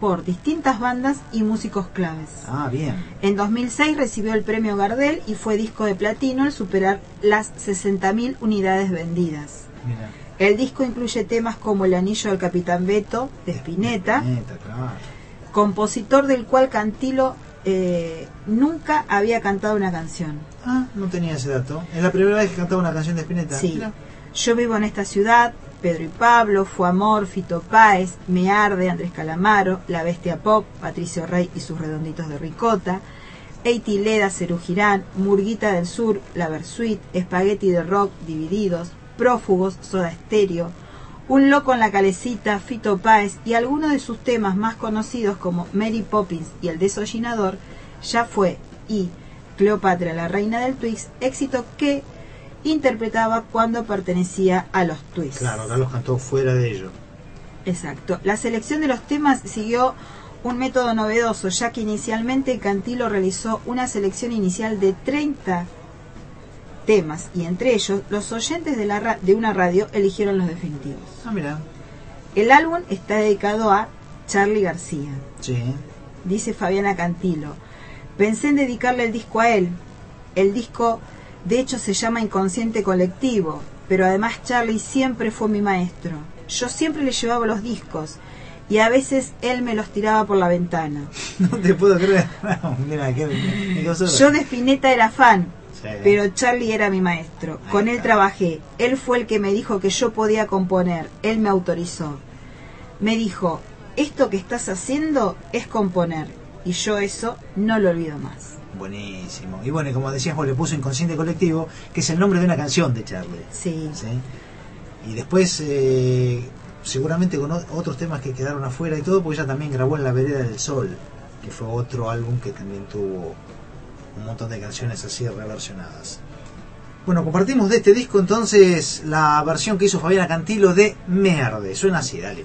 [SPEAKER 1] por distintas bandas y músicos claves.
[SPEAKER 3] Ah, bien.
[SPEAKER 1] En 2006 recibió el premio Gardel y fue disco de platino al superar las 60.000 unidades vendidas.
[SPEAKER 3] Mira.
[SPEAKER 1] El disco incluye temas como El anillo del capitán Beto de Spinetta,
[SPEAKER 3] claro.
[SPEAKER 1] Compositor del cual Cantilo eh, nunca había cantado una canción.
[SPEAKER 3] Ah, no tenía ese dato. Es la primera vez que cantaba una canción de Spinetta.
[SPEAKER 1] Sí.
[SPEAKER 3] Mira.
[SPEAKER 1] Yo vivo en esta ciudad, Pedro y Pablo, Fue Amor, Fito Páez, Me Arde, Andrés Calamaro, La Bestia Pop, Patricio Rey y sus redonditos de ricota, Eiti Leda, Cerú Girán, Murguita del Sur, La Versuit, Espagueti de Rock, Divididos, Prófugos, Soda Stereo, Un Loco en la Calecita, Fito Páez y algunos de sus temas más conocidos como Mary Poppins y El Desollinador, ya fue y Cleopatra, la reina del Twix, éxito que interpretaba cuando pertenecía a los Twists.
[SPEAKER 3] Claro, acá los cantó fuera de ello.
[SPEAKER 1] Exacto. La selección de los temas siguió un método novedoso, ya que inicialmente Cantilo realizó una selección inicial de 30 temas y entre ellos los oyentes de, la ra- de una radio eligieron los definitivos.
[SPEAKER 3] Ah, mira.
[SPEAKER 1] El álbum está dedicado a Charlie García.
[SPEAKER 3] Sí.
[SPEAKER 1] Dice Fabiana Cantilo. Pensé en dedicarle el disco a él. El disco, de hecho, se llama Inconsciente Colectivo, pero además Charlie siempre fue mi maestro. Yo siempre le llevaba los discos y a veces él me los tiraba por la ventana. [laughs]
[SPEAKER 3] No te puedo creer. No, [laughs] mira, qué, qué cosa.
[SPEAKER 1] Yo de Spinetta era fan, Pero Charlie era mi maestro.
[SPEAKER 3] Ahí
[SPEAKER 1] Con él
[SPEAKER 3] está.
[SPEAKER 1] trabajé. Él fue el que me dijo que yo podía componer. Él me autorizó. Me dijo, esto que estás haciendo es componer. Y yo eso no lo olvido más.
[SPEAKER 3] Buenísimo. Y bueno, como decías vos, le puso Inconsciente Colectivo, que es el nombre de una canción de Charlie.
[SPEAKER 1] Sí.
[SPEAKER 3] ¿sí? Y después, eh, seguramente con otros temas que quedaron afuera y todo, porque ella también grabó en La Vereda del Sol, que fue otro álbum que también tuvo un montón de canciones así reversionadas. Bueno, compartimos de este disco entonces la versión que hizo Fabiana Cantilo de Merde. Suena así, dale.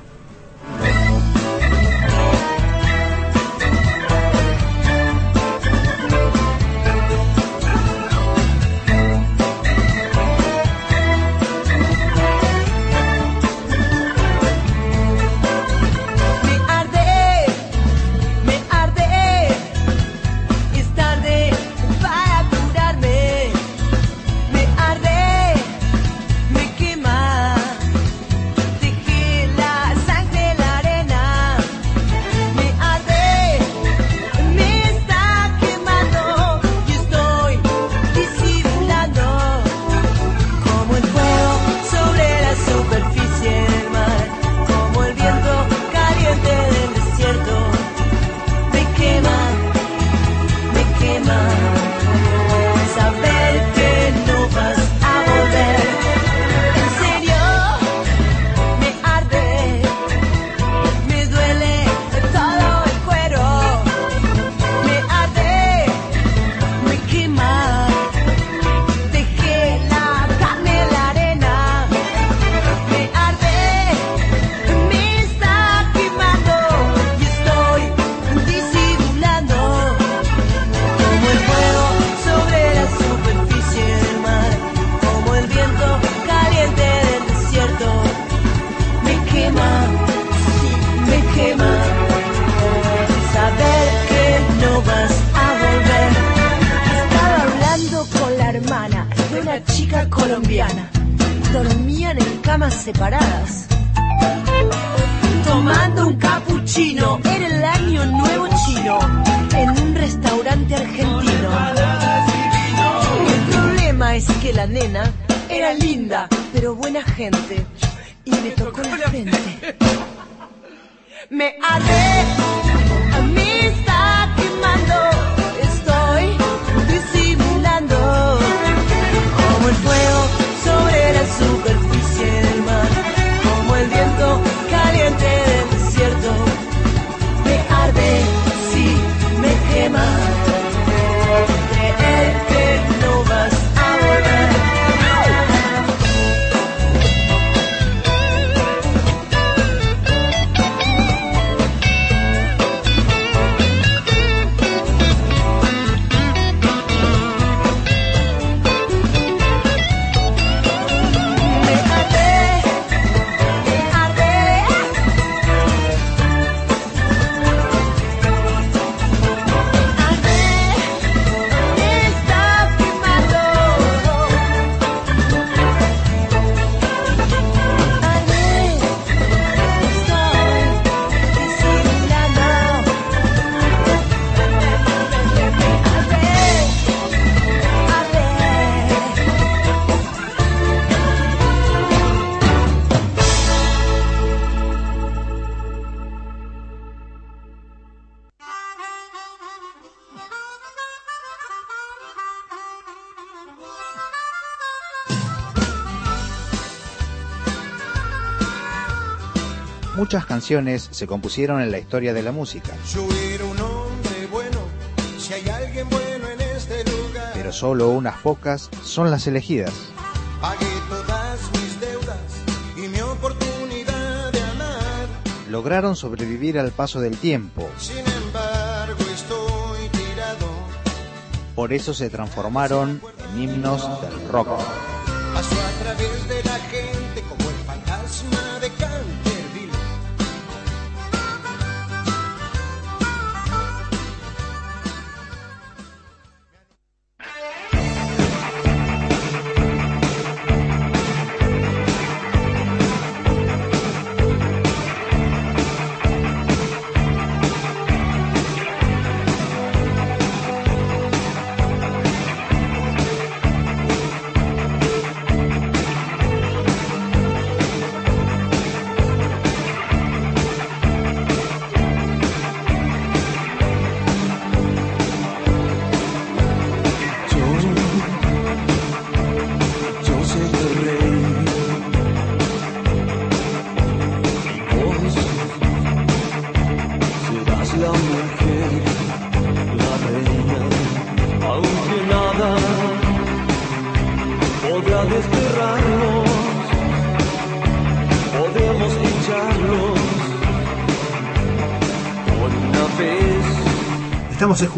[SPEAKER 5] Muchas canciones se compusieron en la historia de la música, pero solo unas pocas son las elegidas. Lograron sobrevivir al paso del tiempo,
[SPEAKER 6] Sin embargo, estoy tirado.
[SPEAKER 5] por eso se transformaron en himnos del rock.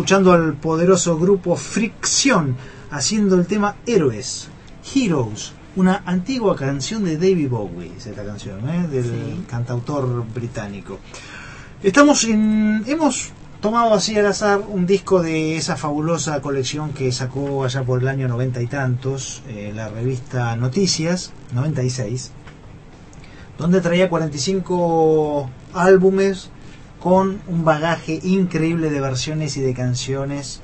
[SPEAKER 3] Escuchando al poderoso grupo Fricción haciendo el tema Héroes, Heroes, una antigua canción de David Bowie, es esta canción, ¿eh? del cantautor británico. Estamos en, hemos tomado así al azar un disco de esa fabulosa colección que sacó allá por el año noventa y tantos, eh, la revista Noticias, 96, donde traía 45 álbumes con un bagaje increíble de versiones y de canciones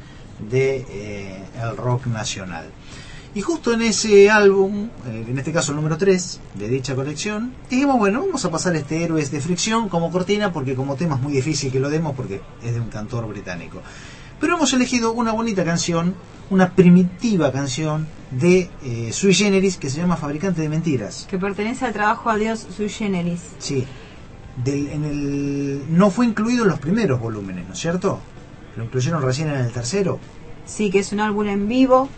[SPEAKER 3] de eh, el rock nacional. Y justo en ese álbum, eh, en este caso el número 3 de dicha colección, dijimos, bueno, vamos a pasar este Héroes de Fricción como cortina, porque como tema es muy difícil que lo demos, porque es de un cantor británico. Pero hemos elegido una bonita canción, una primitiva canción de eh, Sui Generis que se llama Fabricante de Mentiras.
[SPEAKER 1] Que pertenece al trabajo Adiós Sui Generis.
[SPEAKER 3] Sí. Del, en el, no fue incluido en los primeros volúmenes, ¿no es cierto? Lo incluyeron recién en el tercero.
[SPEAKER 1] Sí, que es un álbum en vivo,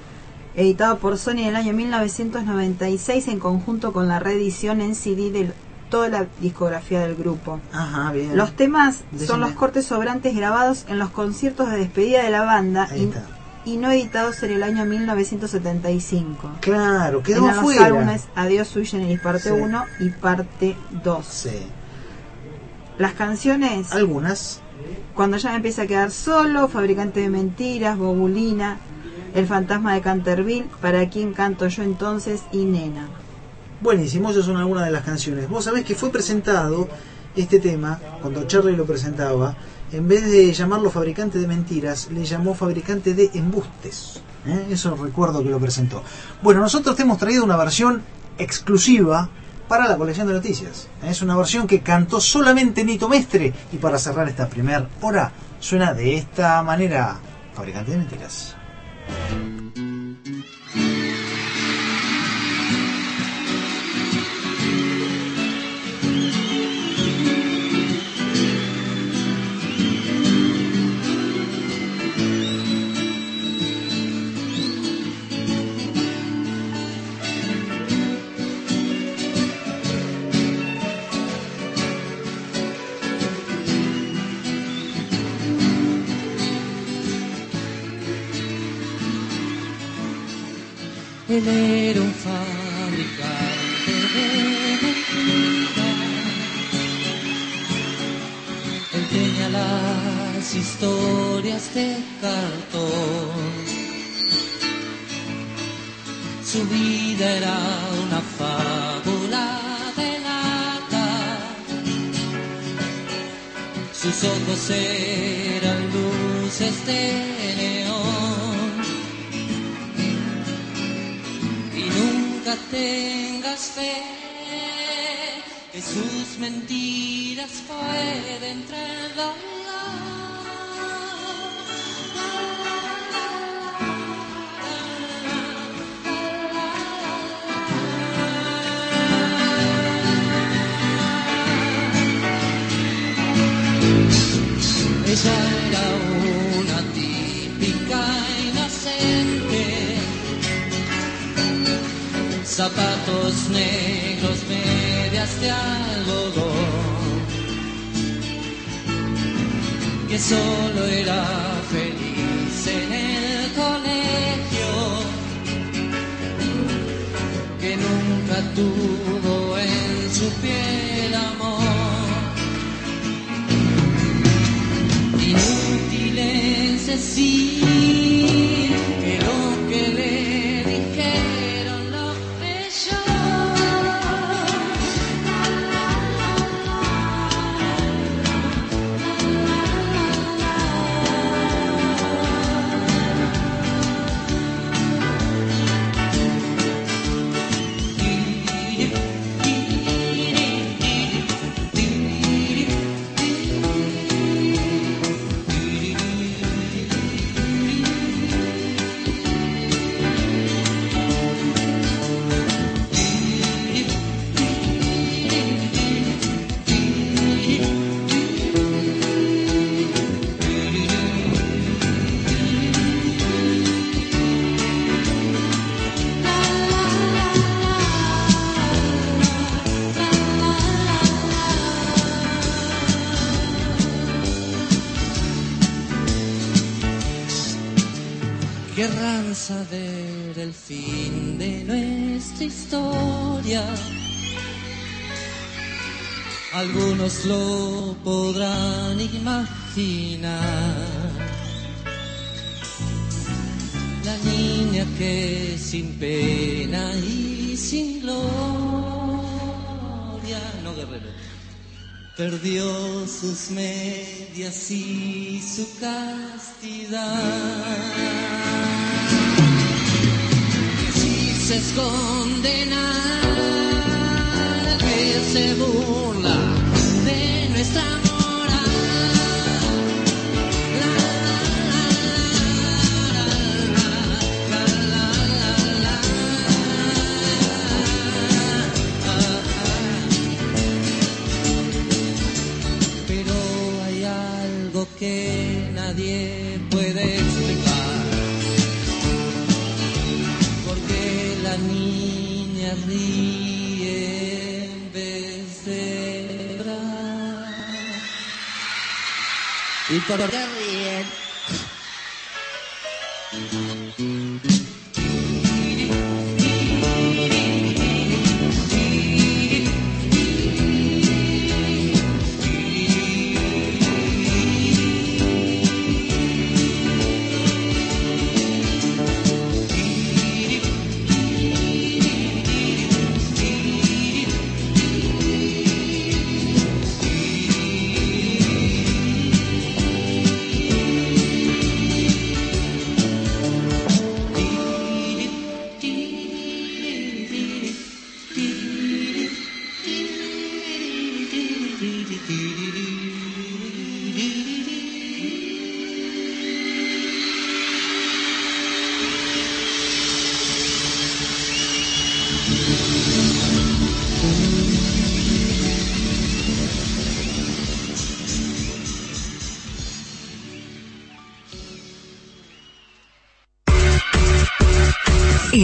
[SPEAKER 1] editado por Sony en el año 1996 en conjunto con la reedición en CD de toda la discografía del grupo.
[SPEAKER 3] Ajá, bien.
[SPEAKER 1] Los temas
[SPEAKER 3] Decime.
[SPEAKER 1] son los cortes sobrantes grabados en los conciertos de despedida de la banda y, y no editados en el año 1975.
[SPEAKER 3] Claro, quedó
[SPEAKER 1] en los álbumes Adiós Sui Generis parte
[SPEAKER 3] Sí.
[SPEAKER 1] 1 y parte 2.
[SPEAKER 3] Sí.
[SPEAKER 1] Las canciones,
[SPEAKER 3] Algunas.
[SPEAKER 1] cuando ya me empieza a quedar solo, Fabricante de Mentiras, Bobulina, El fantasma de Canterville, ¿Para quién canto yo entonces? y Nena.
[SPEAKER 3] Buenísimo, esas son algunas de las canciones. Vos sabés que fue presentado este tema, cuando Charlie lo presentaba, en vez de llamarlo fabricante de mentiras, le llamó fabricante de embustes. ¿eh? Eso recuerdo que lo presentó. Bueno, nosotros te hemos traído una versión exclusiva para la colección de noticias. Es una versión que cantó solamente Nito Mestre y para cerrar esta primera hora suena de esta manera, fabricante de mentiras.
[SPEAKER 9] Él era un fabricante de mentiras. Él tenía las historias de cartón. Su vida era una fábula de lata. Sus ojos eran luces de neón. Nunca tengas fe. Que sus mentiras pueden traer zapatos negros, medias de algodón, que solo era feliz en el colegio, que nunca tuvo en su piel amor. Inútil decir Querrán saber el fin de nuestra historia. Algunos lo podrán imaginar. La niña que sin pena y sin gloria, no guerrero, perdió sus medias y su castidad. Se esconde nada que se burla de nuestra Pero hay algo que niña ríe en vez de llorar. ¿Y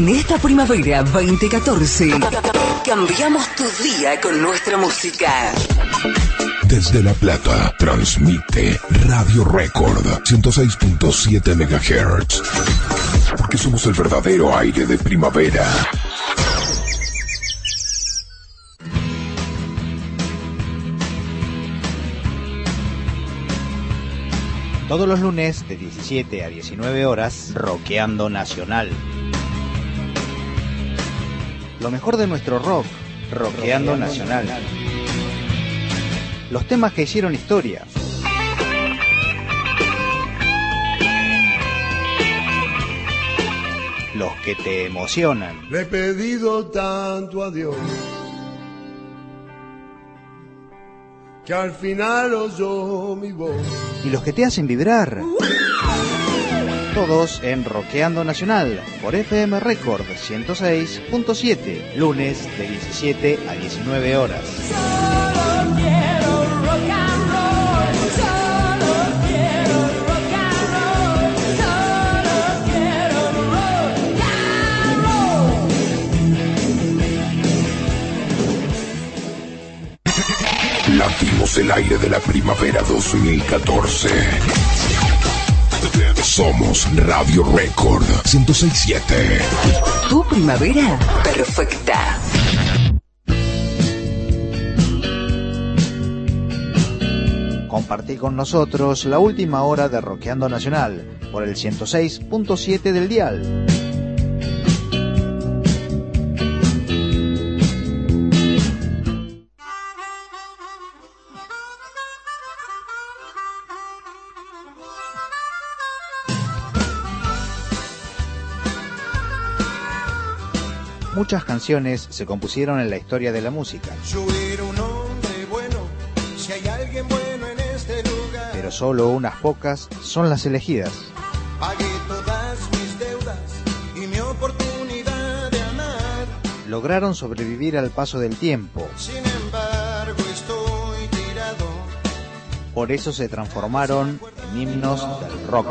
[SPEAKER 11] En esta primavera 2014, cambiamos tu día con nuestra música.
[SPEAKER 12] Desde La Plata, transmite Radio Record 106.7 MHz. Porque somos el verdadero aire de primavera.
[SPEAKER 5] Todos los lunes de 17 a 19 horas, Roqueando Nacional. Lo mejor de nuestro rock, Roqueando Nacional. Los temas que hicieron historia. Los que te emocionan.
[SPEAKER 6] Le he pedido tanto a Dios que al final oyó mi voz.
[SPEAKER 5] Y los que te hacen vibrar. Todos en Roqueando Nacional por FM Record 106.7, lunes de 17 a 19 horas.
[SPEAKER 9] Solo quiero rock and roll, solo quiero rock and roll, solo quiero rock and roll.
[SPEAKER 12] Latimos el aire de la primavera 2014. Somos Radio Record 1067.
[SPEAKER 11] Tu primavera perfecta.
[SPEAKER 5] Compartí con nosotros la última hora de Roqueando Nacional por el 106.7 del dial. Muchas canciones se compusieron en la historia de la música, pero solo unas pocas son las elegidas. Lograron sobrevivir al paso del tiempo, por eso se transformaron en himnos del rock.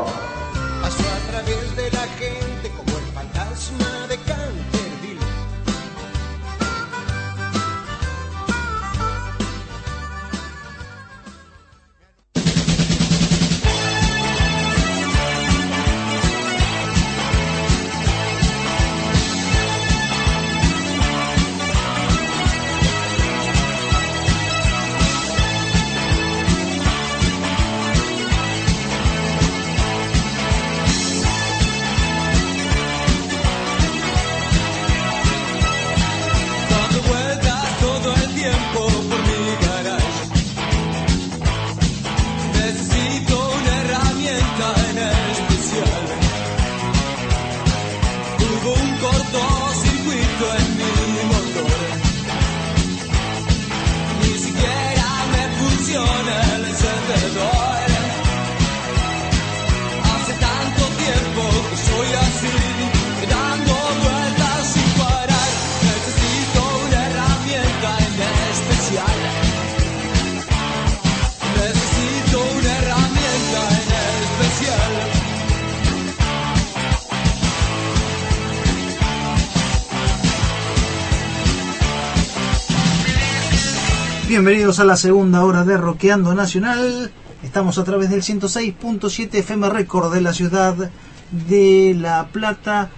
[SPEAKER 3] Bienvenidos a la segunda hora de Roqueando Nacional. Estamos a través del 106.7 FM Record de la ciudad de La Plata.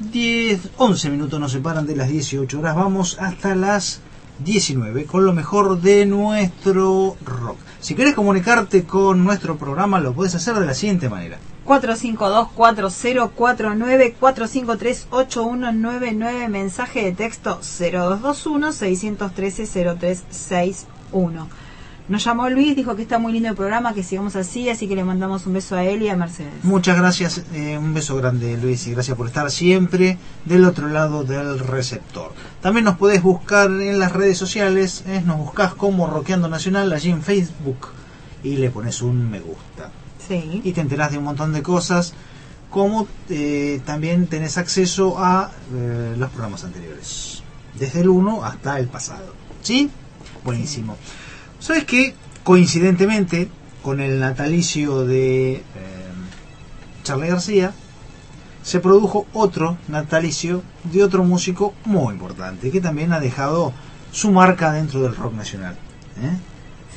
[SPEAKER 3] 10, 11 minutos nos separan de las 18 horas. Vamos hasta las 19 con lo mejor de nuestro rock. Si querés comunicarte con nuestro programa, lo puedes hacer de la siguiente manera.
[SPEAKER 1] 452-4049, 453-8199, mensaje de texto 0221-613-0361. Nos llamó Luis, dijo que está muy lindo el programa, que sigamos así, así que le mandamos un beso a él y a Mercedes.
[SPEAKER 3] Muchas gracias, eh, un beso grande Luis y gracias por estar siempre del otro lado del receptor. También nos podés buscar en las redes sociales, eh, nos buscás como Roqueando Nacional allí en Facebook y le pones un me gusta. Y te enterás de un montón de cosas, como eh, también tenés acceso a eh, los programas anteriores, desde el 1 hasta el pasado. ¿Sí? Buenísimo. ¿Sabes qué? Coincidentemente, con el natalicio de eh, Charlie García, se produjo otro natalicio de otro músico muy importante, que también ha dejado su marca dentro del rock nacional. ¿eh?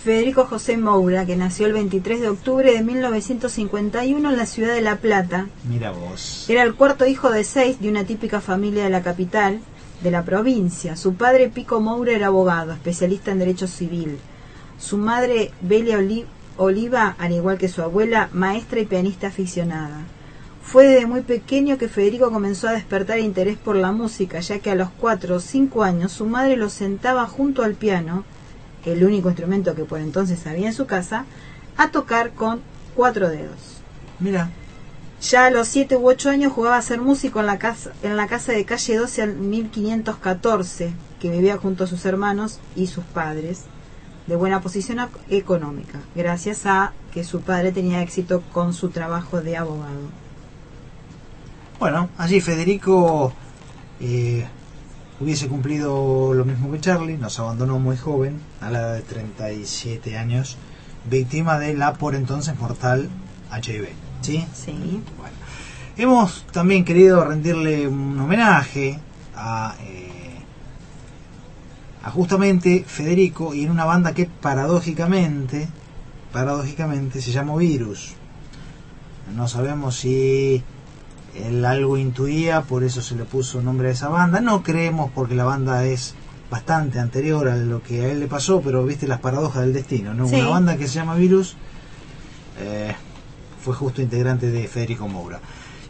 [SPEAKER 1] Federico José Moura, que nació el 23 de octubre de 1951 en la ciudad de La Plata.
[SPEAKER 3] Mira vos.
[SPEAKER 1] Era el cuarto hijo de seis de una típica familia de la capital, de la provincia. Su padre, Pico Moura, era abogado, especialista en derecho civil. Su madre, Belia Oli- Oliva, al igual que su abuela, maestra y pianista aficionada. Fue desde muy pequeño que Federico comenzó a despertar interés por la música, ya que a los cuatro o cinco años su madre lo sentaba junto al piano, el único instrumento que por entonces había en su casa, a tocar con cuatro dedos.
[SPEAKER 3] Mira.
[SPEAKER 1] Ya a los siete u ocho años jugaba a ser músico en la casa, en la casa de calle 12 al 1514, que vivía junto a sus hermanos y sus padres, de buena posición económica, gracias a que su padre tenía éxito con su trabajo de abogado.
[SPEAKER 3] Bueno, allí Federico eh, hubiese cumplido lo mismo que Charlie, nos abandonó muy joven, a la edad de 37 años, víctima de la por entonces mortal HIV. ¿Sí?
[SPEAKER 1] Sí.
[SPEAKER 3] Bueno. Hemos también querido rendirle un homenaje a, eh, a justamente Federico y en una banda que paradójicamente, paradójicamente se llamó Virus. No sabemos si él algo intuía, por eso se le puso nombre a esa banda. No creemos porque la banda es bastante anterior a lo que a él le pasó, pero viste las paradojas del destino, ¿no?
[SPEAKER 1] Sí.
[SPEAKER 3] Una banda que se llama Virus eh, fue justo integrante de Federico Moura.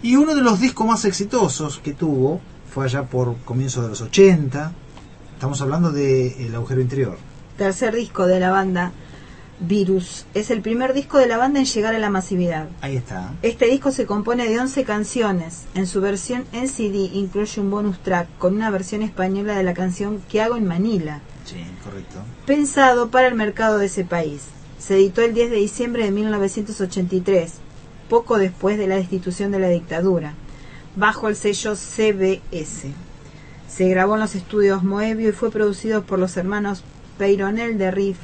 [SPEAKER 3] Y uno de los discos más exitosos que tuvo fue allá por comienzos de los 80. Estamos hablando de El agujero interior.
[SPEAKER 1] Tercer disco de la banda Virus. Es el primer disco de la banda en llegar a la masividad.
[SPEAKER 3] Ahí está.
[SPEAKER 1] Este disco se compone de 11 canciones. En su versión en CD incluye un bonus track con una versión española de la canción Que hago en Manila,
[SPEAKER 3] Sí, correcto.
[SPEAKER 1] pensado para el mercado de ese país. Se editó el 10 de diciembre de 1983, poco después de la destitución de la dictadura, bajo el sello CBS. Se grabó en los estudios Moebio y fue producido por los hermanos Peyronel de Riff.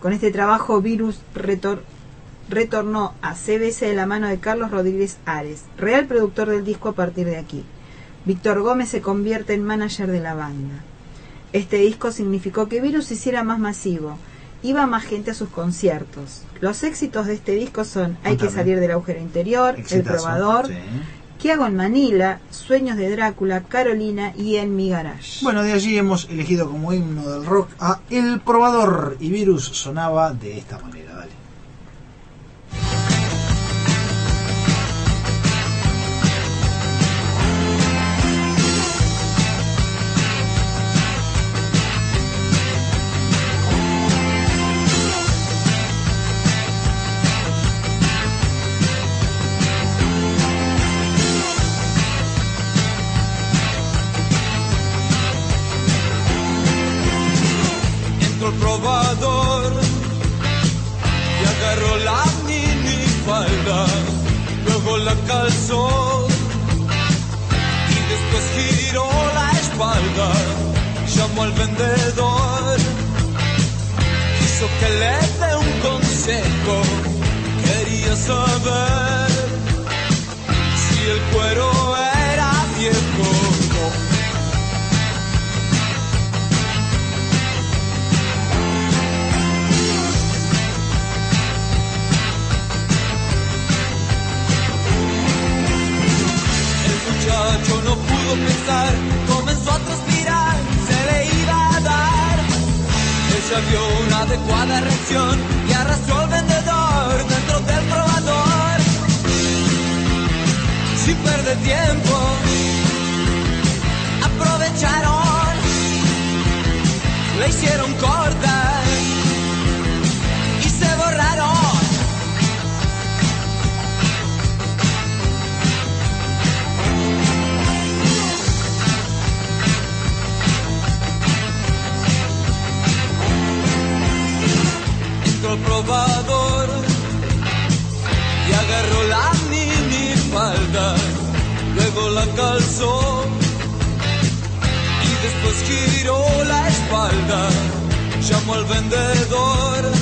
[SPEAKER 1] Con este trabajo, Virus retor- retornó a CBS de la mano de Carlos Rodríguez Ares, real productor del disco a partir de aquí. Víctor Gómez se convierte en manager de la banda. Este disco significó que Virus se hiciera más masivo, iba más gente a sus conciertos. Los éxitos de este disco son Hay que salir del agujero interior, El probador,
[SPEAKER 3] Sí.
[SPEAKER 1] ¿Qué hago en Manila? Sueños de Drácula, Carolina y En mi garage.
[SPEAKER 3] Bueno, de allí hemos elegido como himno del rock a El Probador y Virus sonaba de esta manera.
[SPEAKER 13] Llamo al vendedor, quiso que le dé un consejo, quería saber si el cuero Vio una adecuada reacción y arrastró al vendedor dentro del probador. Sin perder tiempo, aprovecharon, le hicieron cortar otro probador. Y agarró la mini falda, luego la calzó. Y después giró la espalda, llamó al vendedor,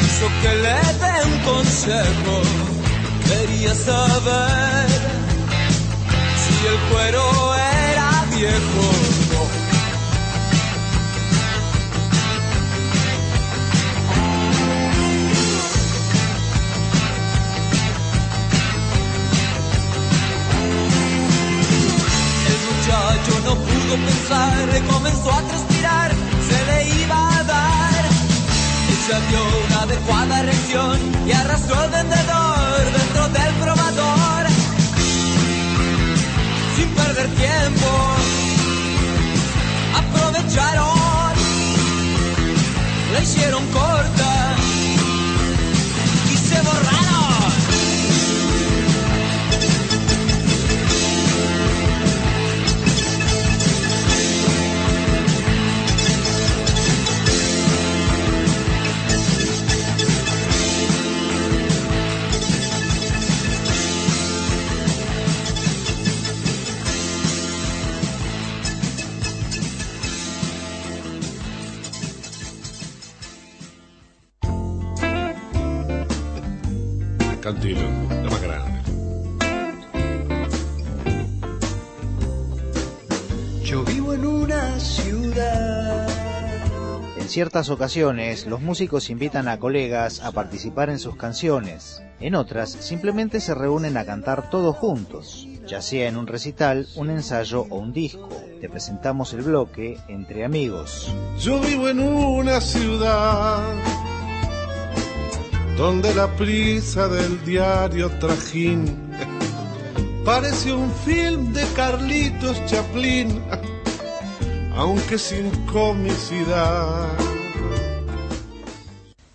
[SPEAKER 13] quiso que le dé un consejo, quería saber
[SPEAKER 14] si el cuero era viejo. Pensar, comenzó a transpirar, se le iba a dar. Ella dio una adecuada erección y arrastró el vendedor dentro del probador. Sin perder tiempo, aprovecharon, la hicieron corta y se borraron.
[SPEAKER 15] Ciertas ocasiones, los músicos invitan a colegas a participar en sus canciones. En otras, simplemente se reúnen a cantar todos juntos, ya sea en un recital, un ensayo o un disco. Te presentamos el bloque Entre Amigos.
[SPEAKER 16] Yo vivo en una ciudad donde la prisa del diario trajín parece un film de Carlitos Chaplin, aunque sin comicidad.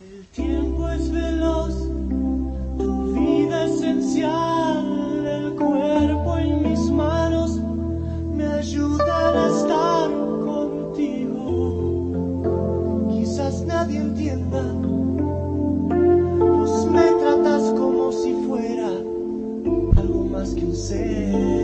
[SPEAKER 14] El tiempo es veloz, tu vida esencial, el cuerpo en mis manos me ayudan a estar contigo. Quizás nadie entienda, pues me tratas como si fuera algo más que un ser.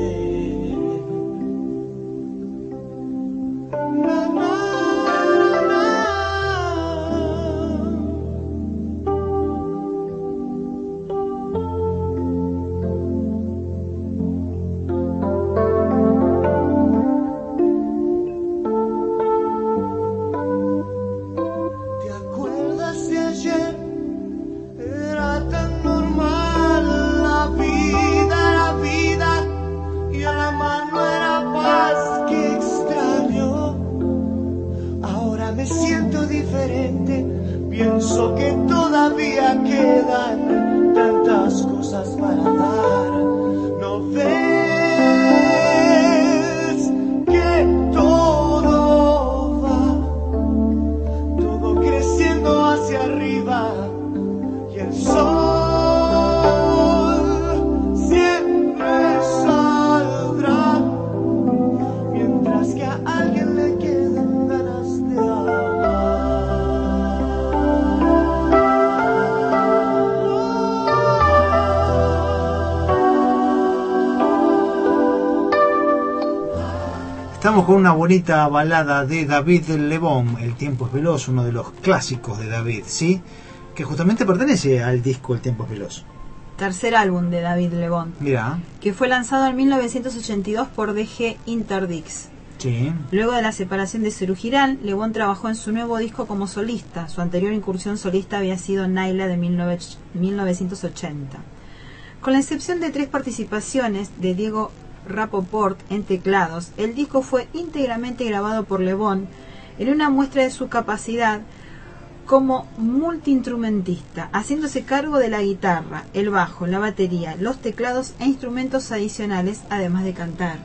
[SPEAKER 3] Bonita balada de David Lebón, El tiempo es veloz, uno de los clásicos de David, ¿sí? Que justamente pertenece al disco El tiempo es veloz.
[SPEAKER 1] Tercer álbum de David Lebón,
[SPEAKER 3] Mira,
[SPEAKER 1] que fue lanzado en 1982 por DG Interdix.
[SPEAKER 3] sí.
[SPEAKER 1] Luego de la separación de Cerú Girán, Lebón trabajó en su nuevo disco como solista. Su anterior incursión solista había sido Naila de 19 1980. Con la excepción de tres participaciones de Diego Rapoport en teclados, el disco fue íntegramente grabado por Lebón en una muestra de su capacidad como multiinstrumentista, haciéndose cargo de la guitarra, el bajo, la batería, los teclados e instrumentos adicionales, además de cantar.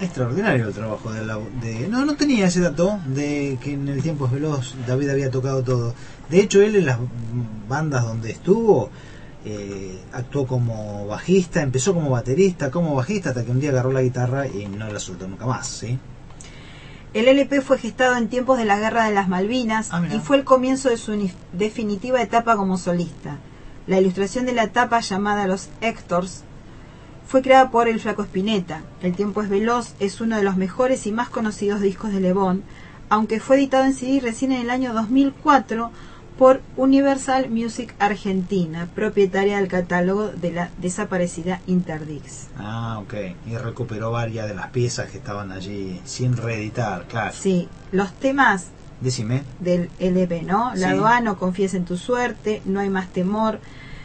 [SPEAKER 3] Extraordinario el trabajo de, la- de- No, no tenía ese dato de que en el tiempo veloz David había tocado todo. De hecho, él en las bandas donde estuvo eh, actuó como bajista, empezó como baterista, como bajista, hasta que un día agarró la guitarra y no la soltó nunca más, ¿sí?
[SPEAKER 1] El LP fue gestado en tiempos de la Guerra de las Malvinas
[SPEAKER 3] Ah,
[SPEAKER 1] y fue el comienzo de su ni- definitiva etapa como solista. La ilustración de la etapa llamada Los Héctors fue creada por el Flaco Spinetta. El tiempo es veloz es uno de los mejores y más conocidos discos de Le Bon, aunque fue editado en CD recién en el año 2004 por Universal Music Argentina, propietaria del catálogo de la desaparecida Interdix.
[SPEAKER 3] Ah, ok. Y recuperó varias de las piezas que estaban allí sin reeditar, claro.
[SPEAKER 1] Sí, los temas
[SPEAKER 3] Decime.
[SPEAKER 1] del LP, ¿no?
[SPEAKER 3] Sí.
[SPEAKER 1] Lado A, no confíes en tu suerte, no hay más temor,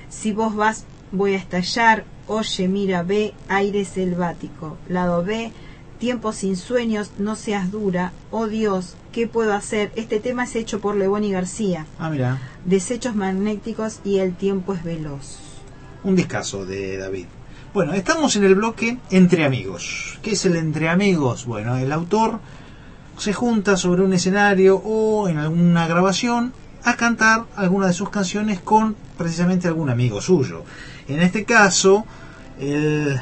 [SPEAKER 1] si vos vas voy a estallar, oye, mira, ve, aire selvático. Lado B, tiempo sin sueños, no seas dura, oh Dios, ¿qué puedo hacer? Este tema es hecho por Leboni García.
[SPEAKER 3] Ah, mira.
[SPEAKER 1] Desechos magnéticos y el tiempo es veloz.
[SPEAKER 3] Un discazo de David. Bueno, estamos en el bloque Entre Amigos. ¿Qué es el Entre Amigos? Bueno, el autor se junta sobre un escenario o en alguna grabación a cantar alguna de sus canciones con precisamente algún amigo suyo. En este caso, el,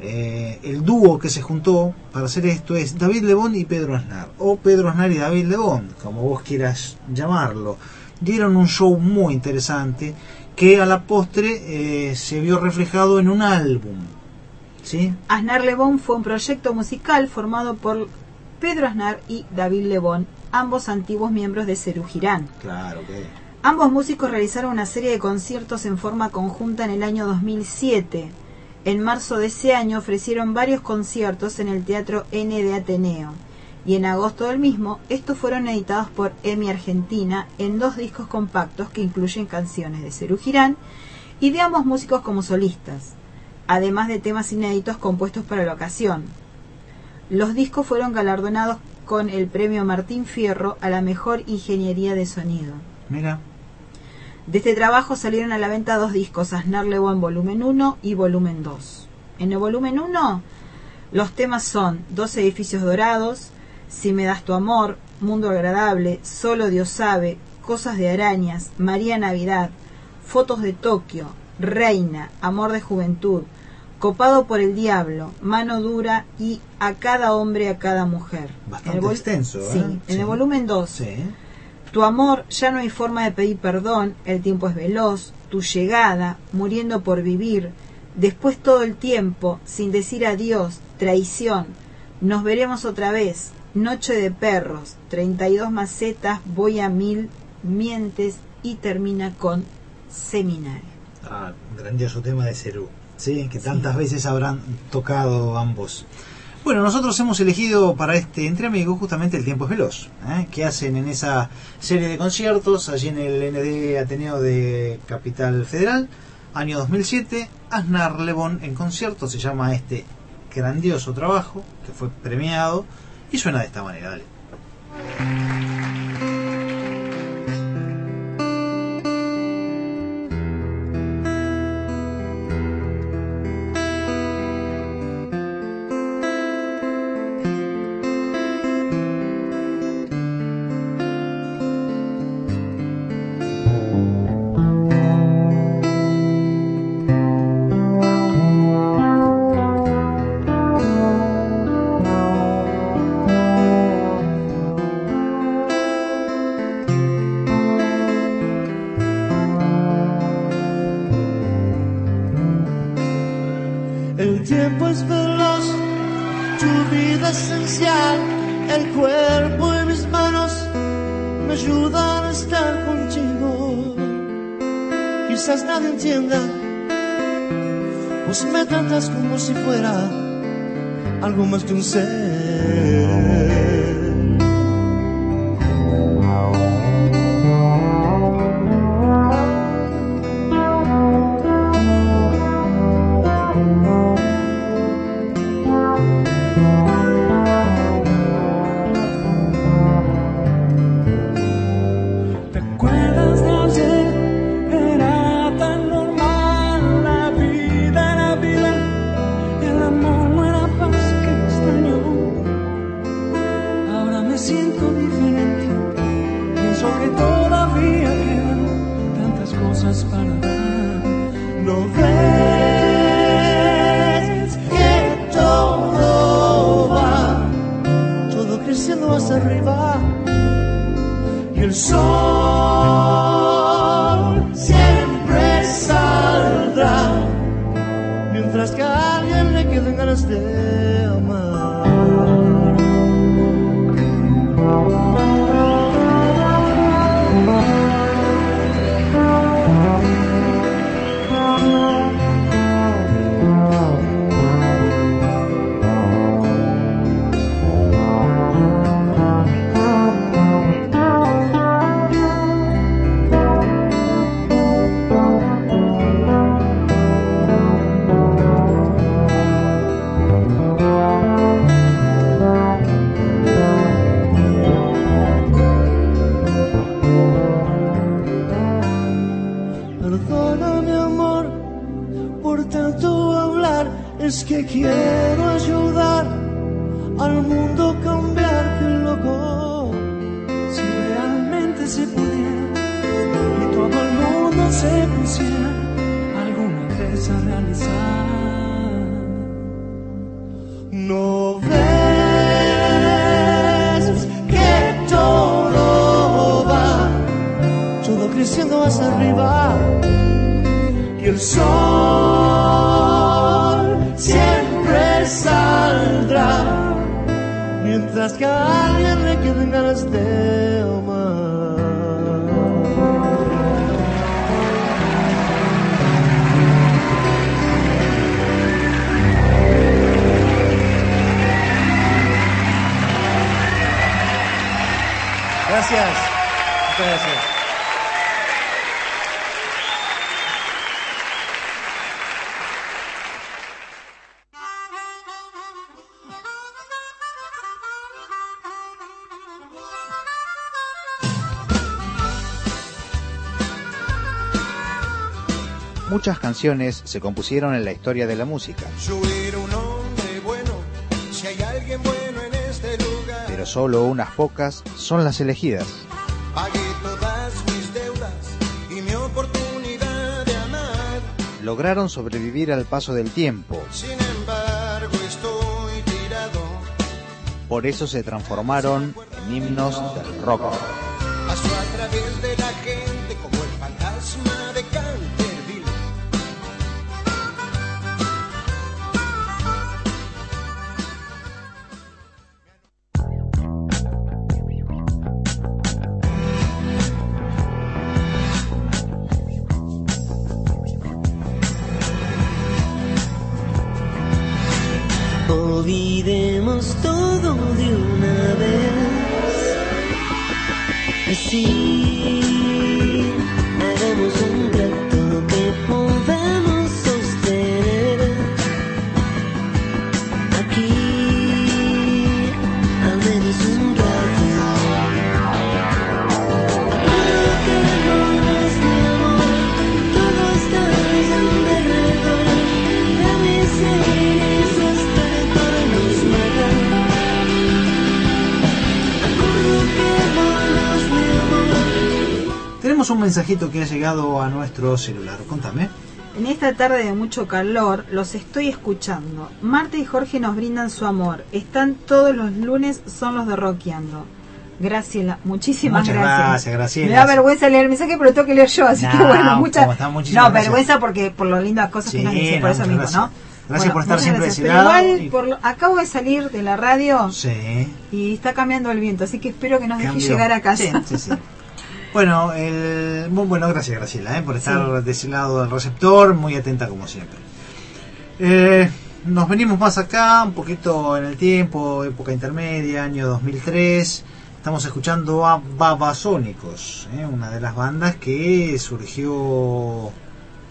[SPEAKER 3] eh, el dúo que se juntó para hacer esto es David Lebón y Pedro Aznar, o Pedro Aznar y David Lebón, como vos quieras llamarlo. Dieron un show muy interesante que a la postre eh, se vio reflejado en un álbum. ¿Sí?
[SPEAKER 1] Aznar Lebón fue un proyecto musical formado por Pedro Aznar y David Lebón, ambos antiguos miembros de Cerú Girán.
[SPEAKER 3] Claro que.
[SPEAKER 1] Ambos músicos realizaron una serie de conciertos en forma conjunta en el año 2007. En marzo de ese año ofrecieron varios conciertos en el Teatro N de Ateneo. Y en agosto del mismo, estos fueron editados por EMI Argentina en dos discos compactos que incluyen canciones de Cerú Girán y de ambos músicos como solistas, además de temas inéditos compuestos para la ocasión. Los discos fueron galardonados con el premio Martín Fierro a la mejor ingeniería de sonido.
[SPEAKER 3] Mira.
[SPEAKER 1] De este trabajo salieron a la venta dos discos, Aznar Lebón volumen 1 y volumen 2. En el volumen 1 los temas son Dos edificios dorados, Si me das tu amor, Mundo agradable, Solo Dios sabe, Cosas de arañas, María Navidad, Fotos de Tokio, Reina, Amor de juventud, Copado por el diablo, Mano dura y A cada hombre, a cada mujer.
[SPEAKER 3] Bastante
[SPEAKER 1] En el
[SPEAKER 3] extenso, ¿eh?
[SPEAKER 1] Sí, en
[SPEAKER 3] Sí.
[SPEAKER 1] el volumen 2
[SPEAKER 3] Sí.
[SPEAKER 1] Tu amor ya no hay forma de pedir perdón, el tiempo es veloz, tu llegada, muriendo por vivir, después todo el tiempo, sin decir adiós, traición, nos veremos otra vez, noche de perros, 32 macetas, voy a mil, mientes y termina con seminario.
[SPEAKER 3] Ah, grandioso tema de Cerú. Sí, que tantas veces habrán tocado ambos. Bueno, nosotros hemos elegido para este Entre Amigos justamente El Tiempo es Veloz, ¿eh? que hacen en esa serie de conciertos allí en el ND Ateneo de Capital Federal, año 2007. Aznar Lebón en concierto se llama este grandioso trabajo que fue premiado y suena de esta manera. Dale.
[SPEAKER 14] Me tratas como si fuera algo más que un ser.
[SPEAKER 5] Canciones se compusieron en la historia de la música,
[SPEAKER 6] este
[SPEAKER 5] pero solo unas pocas son las elegidas. Lograron sobrevivir al paso del tiempo, por eso se transformaron en himnos del rock.
[SPEAKER 9] Olvidemos todo de una vez.
[SPEAKER 3] Mensajito que ha llegado a nuestro celular. Contame.
[SPEAKER 1] En esta tarde de mucho calor, los estoy escuchando. Marta y Jorge nos brindan su amor. Están todos los lunes, son los de Rockeando. Graciela, muchísimas
[SPEAKER 3] Muchas
[SPEAKER 1] gracias.
[SPEAKER 3] gracias, Graciela.
[SPEAKER 1] Me da vergüenza leer el mensaje, pero tengo que leer yo, así que
[SPEAKER 3] No,
[SPEAKER 1] bueno, muchas
[SPEAKER 3] está,
[SPEAKER 1] No,
[SPEAKER 3] gracias.
[SPEAKER 1] vergüenza porque por las lindas cosas
[SPEAKER 3] Sí,
[SPEAKER 1] que nos dicen, por eso mismo,
[SPEAKER 3] gracias.
[SPEAKER 1] ¿no?
[SPEAKER 3] Gracias por estar siempre
[SPEAKER 1] gracias. Pero Igual,
[SPEAKER 3] y-
[SPEAKER 1] por lo- acabo de salir de la radio
[SPEAKER 3] Sí.
[SPEAKER 1] y está cambiando el viento, así que espero que nos deje
[SPEAKER 3] Cambió.
[SPEAKER 1] llegar a casa.
[SPEAKER 3] Sí, sí. [laughs] Bueno, el, muy bueno, gracias Graciela eh, por estar de ese lado del receptor, muy atenta como siempre. Eh, nos venimos más acá, un poquito en el tiempo, época intermedia, año 2003. Estamos escuchando a Babasónicos, eh, una de las bandas que surgió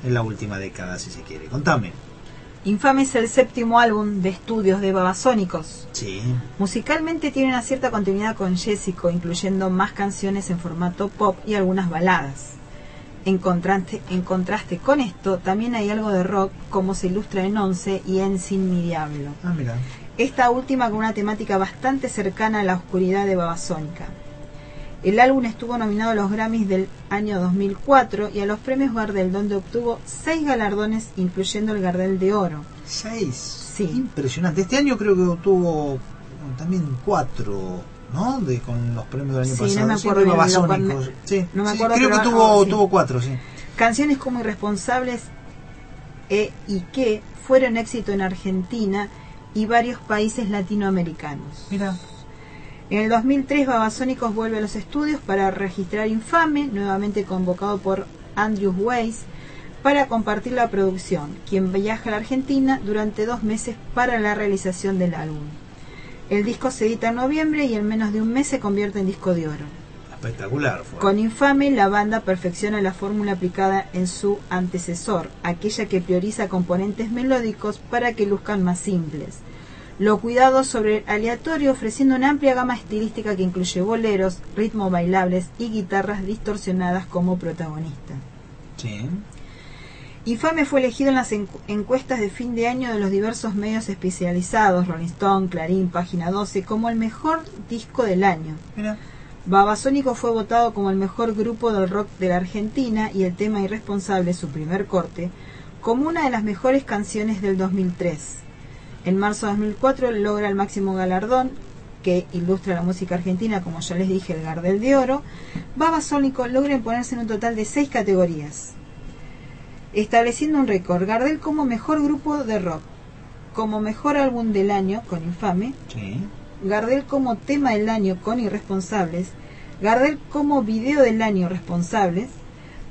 [SPEAKER 3] en la última década, si se quiere. Contame.
[SPEAKER 1] Infame es el séptimo álbum de estudios de Babasónicos.
[SPEAKER 3] Sí.
[SPEAKER 1] Musicalmente tiene una cierta continuidad con Jessico, incluyendo más canciones en formato pop y algunas baladas. En contraste, en contraste con esto, también hay algo de rock, como se ilustra en Once y en Sin mi Diablo.
[SPEAKER 3] Ah, mira.
[SPEAKER 1] Esta última con una temática bastante cercana a la oscuridad de Babasónica. El álbum estuvo nominado a los Grammys del año 2004 y a los premios Gardel, donde obtuvo seis galardones, incluyendo el Gardel de Oro.
[SPEAKER 3] Seis.
[SPEAKER 1] Sí.
[SPEAKER 3] Impresionante. Este año creo que tuvo también cuatro, ¿no? De, con los premios del año
[SPEAKER 1] Sí,
[SPEAKER 3] pasado.
[SPEAKER 1] no me acuerdo
[SPEAKER 3] de
[SPEAKER 1] bien,
[SPEAKER 3] Babasónicos.
[SPEAKER 1] lo-
[SPEAKER 3] Sí,
[SPEAKER 1] no me
[SPEAKER 3] sí,
[SPEAKER 1] acuerdo,
[SPEAKER 3] creo que tuvo,
[SPEAKER 1] ah, sí.
[SPEAKER 3] tuvo cuatro, sí.
[SPEAKER 1] Canciones como Irresponsables e y que fueron éxito en Argentina y varios países latinoamericanos.
[SPEAKER 3] Mira.
[SPEAKER 1] En el 2003 Babasónicos vuelve a los estudios para registrar Infame, nuevamente convocado por Andrew Weiss para compartir la producción, quien viaja a la Argentina durante dos meses para la realización del álbum. El disco se edita en noviembre y en menos de un mes se convierte en disco de oro.
[SPEAKER 3] Espectacular fue.
[SPEAKER 1] Con Infame, la banda perfecciona la fórmula aplicada en su antecesor, aquella que prioriza componentes melódicos para que luzcan más simples. Lo cuidado sobre el aleatorio, ofreciendo una amplia gama estilística que incluye boleros, ritmos bailables y guitarras distorsionadas como protagonista.
[SPEAKER 3] Sí.
[SPEAKER 1] Infame fue elegido en las encu- encuestas de fin de año de los diversos medios especializados, Rolling Stone, Clarín, Página 12, como el mejor disco del año.
[SPEAKER 3] Mira.
[SPEAKER 1] Babasónico fue votado como el mejor grupo del rock de la Argentina y el tema Irresponsable, su primer corte, como una de las mejores canciones del 2003. En marzo de 2004 logra el máximo galardón que ilustra la música argentina, como ya les dije, el Gardel de Oro. Babasónico logra imponerse en un total de seis categorías, estableciendo un récord. Gardel como mejor grupo de rock, como mejor álbum del año con Infame. Gardel como tema del año con Irresponsables, Gardel como video del año Responsables,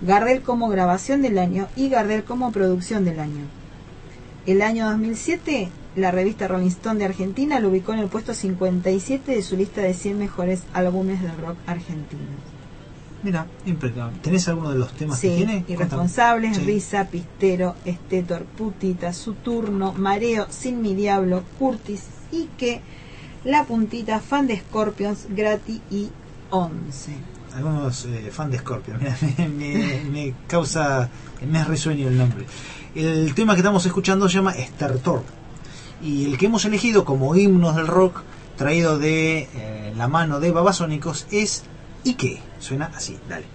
[SPEAKER 1] Gardel como grabación del año y Gardel como producción del año. El año 2007, la revista Rolling Stone de Argentina lo ubicó en el puesto 57 de su lista de 100 mejores álbumes del rock argentino.
[SPEAKER 3] Mira, impecable. ¿Tenés alguno de los temas que
[SPEAKER 1] Sí,
[SPEAKER 3] tiene?
[SPEAKER 1] Irresponsables.
[SPEAKER 3] Sí.
[SPEAKER 1] Risa, Pistero, Estetor, Putita, Su Turno, Mareo, Sin Mi Diablo, Curtis, Ike, La Puntita, Fan de Scorpions, Grati y Once.
[SPEAKER 3] Algunos eh, fan de Scorpio. [laughs] Mira, me, me- me causa, me resueño el nombre. El tema que estamos escuchando se llama Estertor. Y el que hemos elegido como himnos del rock, traído de eh, la mano de Babasónicos, es Ike. Suena así, dale.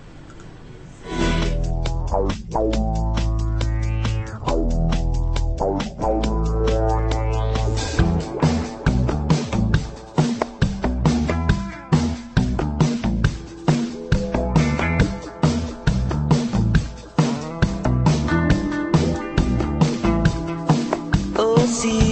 [SPEAKER 17] Oh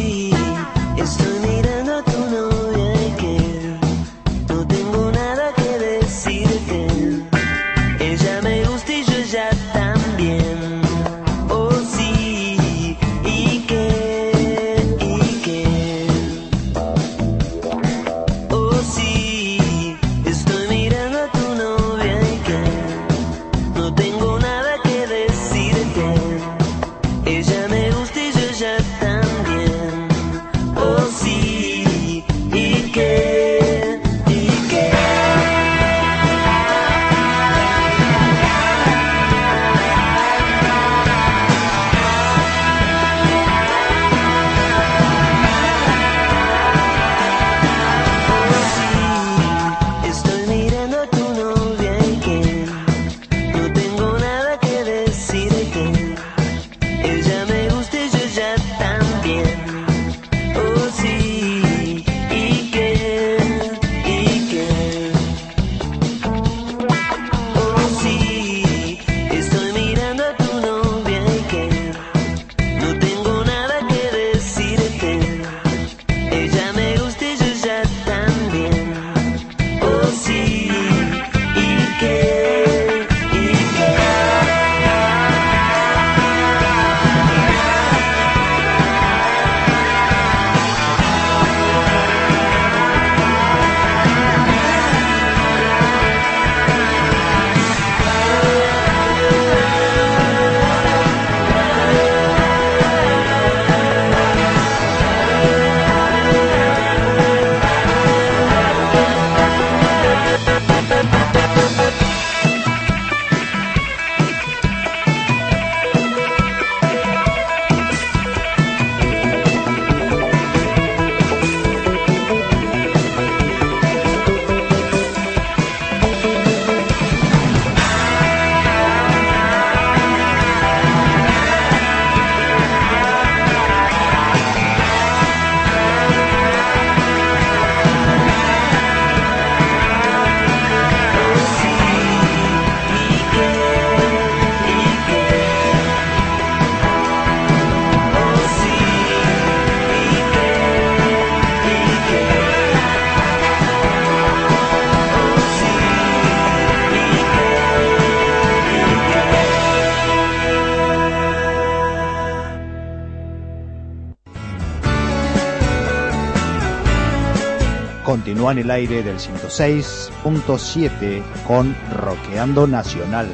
[SPEAKER 5] En el aire del 106.7 con Roqueando Nacional.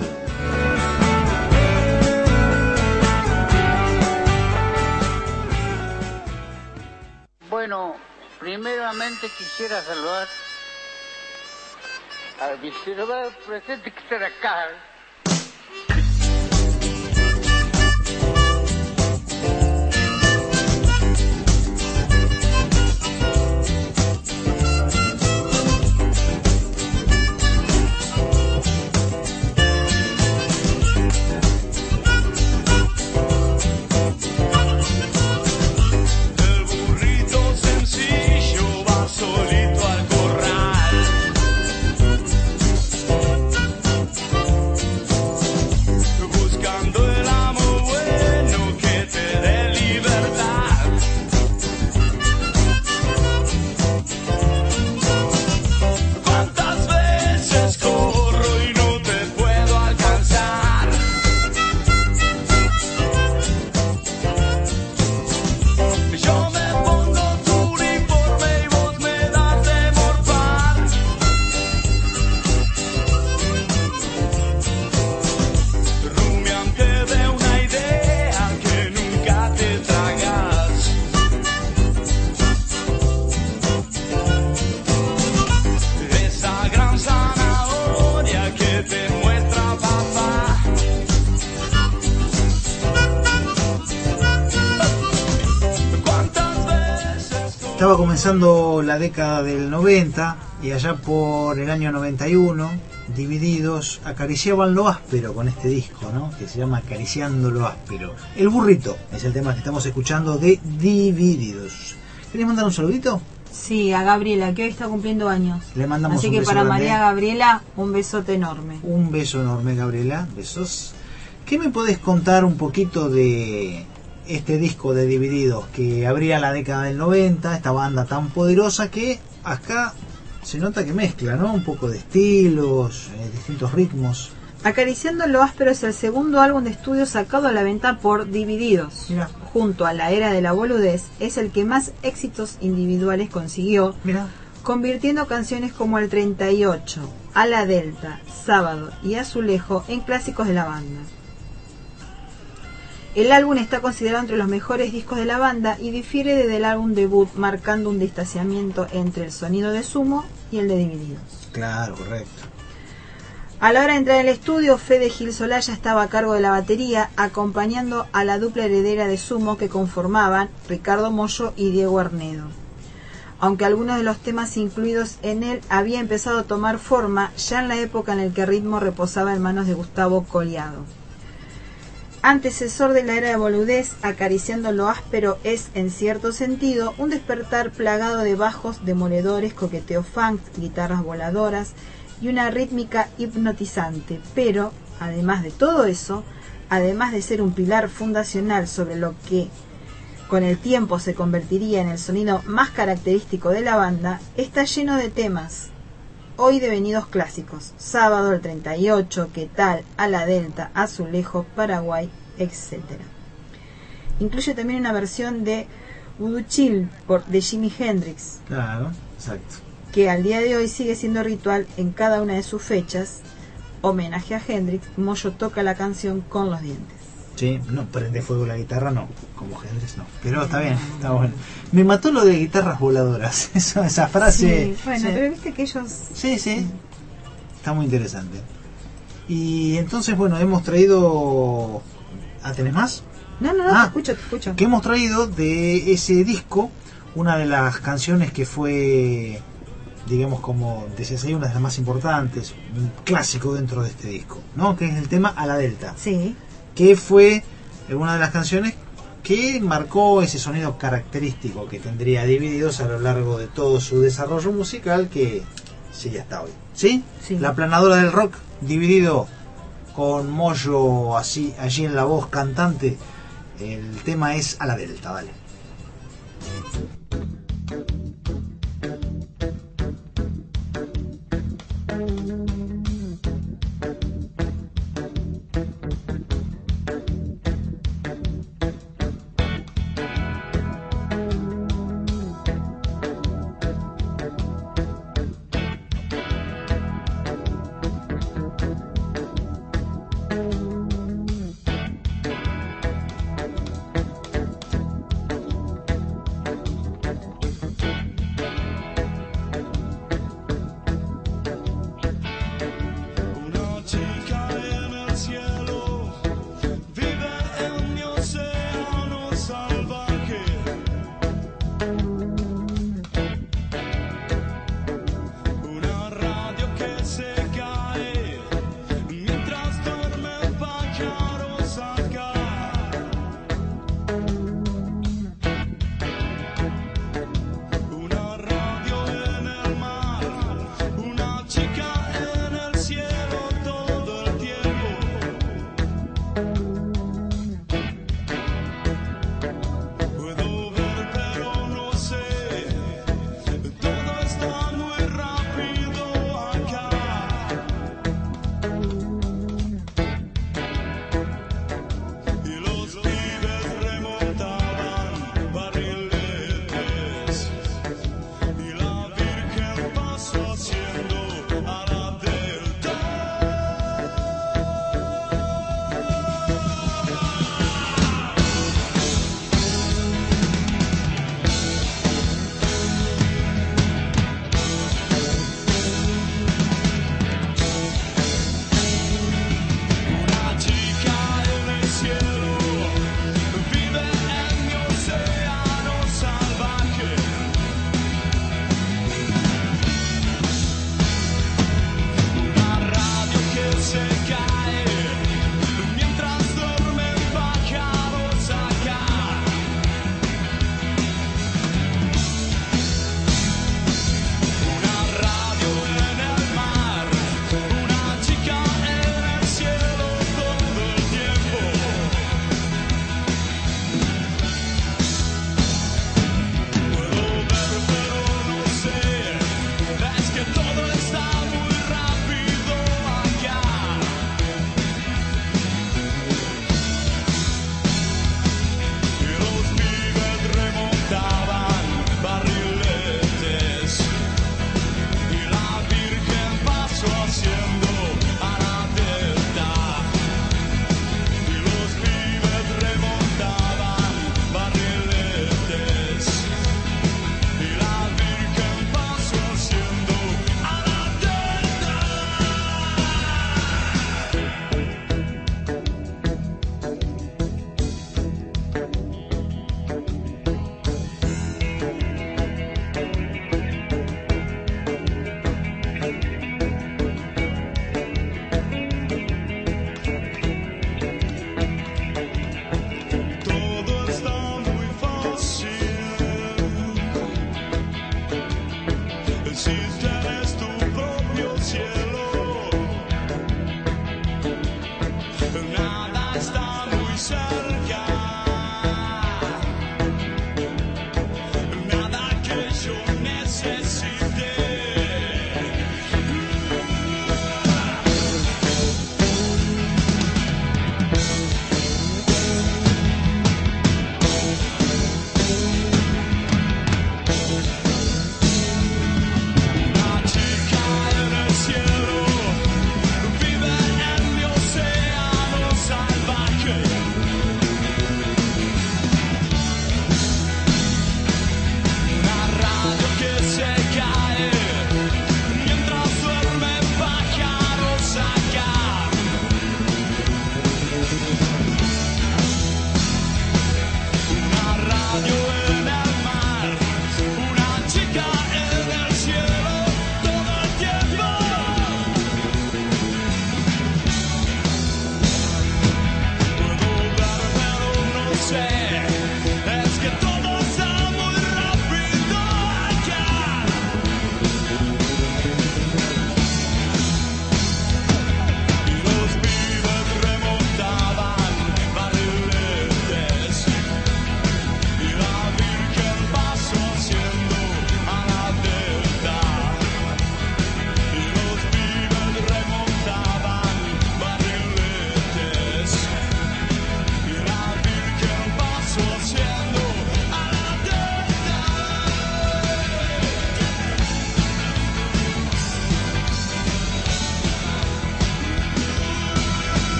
[SPEAKER 18] Bueno, primeramente quisiera saludar al vicepresidente que está acá.
[SPEAKER 3] Comenzando la década del 90 y allá por el año 91, Divididos acariciaban lo áspero con este disco, ¿no? Que se llama Acariciando lo áspero. El burrito es el tema que estamos escuchando de Divididos. ¿Querés mandar un saludito?
[SPEAKER 1] Sí, a Gabriela, que hoy está cumpliendo años.
[SPEAKER 3] Le mandamos
[SPEAKER 1] Así
[SPEAKER 3] un
[SPEAKER 1] que
[SPEAKER 3] beso
[SPEAKER 1] para
[SPEAKER 3] grande.
[SPEAKER 1] María Gabriela, un besote enorme.
[SPEAKER 3] Un beso enorme, Gabriela. Besos. ¿Qué me podés contar un poquito de este disco de Divididos que abría la década del 90, esta banda tan poderosa que acá se nota que mezcla, ¿no? Un poco de estilos, eh, distintos ritmos.
[SPEAKER 1] Acariciando lo áspero es el segundo álbum de estudio sacado a la venta por Divididos. Junto a la era de la boludez, es el que más éxitos individuales consiguió, convirtiendo canciones como El 38, A la Delta, Sábado y Azulejo en clásicos de la banda. El álbum está considerado entre los mejores discos de la banda y difiere desde el álbum debut, marcando un distanciamiento entre el sonido de Sumo y el de Divididos.
[SPEAKER 3] Claro, correcto.
[SPEAKER 1] A la hora de entrar al estudio, Fede Gil Solaya estaba a cargo de la batería, acompañando a la dupla heredera de Sumo que conformaban Ricardo Mollo y Diego Arnedo. Aunque algunos de los temas incluidos en él había empezado a tomar forma ya en la época en la que el ritmo reposaba en manos de Gustavo Coliado. Antecesor de la era de boludez, acariciando lo áspero es, en cierto sentido, un despertar plagado de bajos demoledores, coqueteo funk, guitarras voladoras y una rítmica hipnotizante. Pero, además de todo eso, además de ser un pilar fundacional sobre lo que con el tiempo se convertiría en el sonido más característico de la banda, está lleno de temas hoy devenidos clásicos. Sábado el 38, ¿qué tal? A la Delta, Azulejo, Paraguay, etc. Incluye también una versión de Voodoo Chill por, de Jimi Hendrix,
[SPEAKER 3] Claro, exacto.
[SPEAKER 1] que al día de hoy sigue siendo ritual en cada una de sus fechas. Homenaje a Hendrix, Moyo toca la canción con los dientes.
[SPEAKER 3] Sí, no prende fuego la guitarra, no. Como Hendrix, no. Pero está bien, está bueno. Me mató lo de guitarras voladoras. [laughs] Esa, esa frase.
[SPEAKER 1] Sí, bueno,
[SPEAKER 3] sí.
[SPEAKER 1] pero viste que ellos...
[SPEAKER 3] Sí, sí. Está muy interesante. Y entonces, bueno, hemos traído... ¿Ah, tenés más?
[SPEAKER 1] No, no, no,
[SPEAKER 3] Ah,
[SPEAKER 1] te escucho, te escucho.
[SPEAKER 3] Que hemos traído de ese disco una de las canciones que fue, digamos, como decías ahí, una de las más importantes, un clásico dentro de este disco, ¿no? Que es el tema A la Delta.
[SPEAKER 1] Sí.
[SPEAKER 3] Que fue una de las canciones que marcó ese sonido característico que tendría Divididos a lo largo de todo su desarrollo musical que sigue hasta hoy. ¿Sí?
[SPEAKER 1] Sí.
[SPEAKER 3] La planadora del rock, dividido con Moyo así, allí en la voz cantante. El tema es a la delta, vale.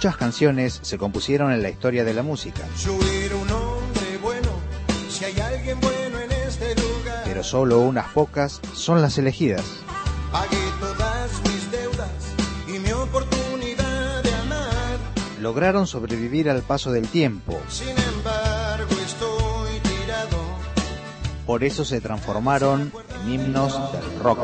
[SPEAKER 5] Muchas canciones se compusieron en la historia de la música, pero solo unas pocas son las elegidas.
[SPEAKER 6] Pagué todas mis deudas y mi oportunidad de amar.
[SPEAKER 5] Lograron sobrevivir al paso del tiempo,
[SPEAKER 6] Sin embargo estoy tirado.
[SPEAKER 5] por eso se transformaron en himnos del rock.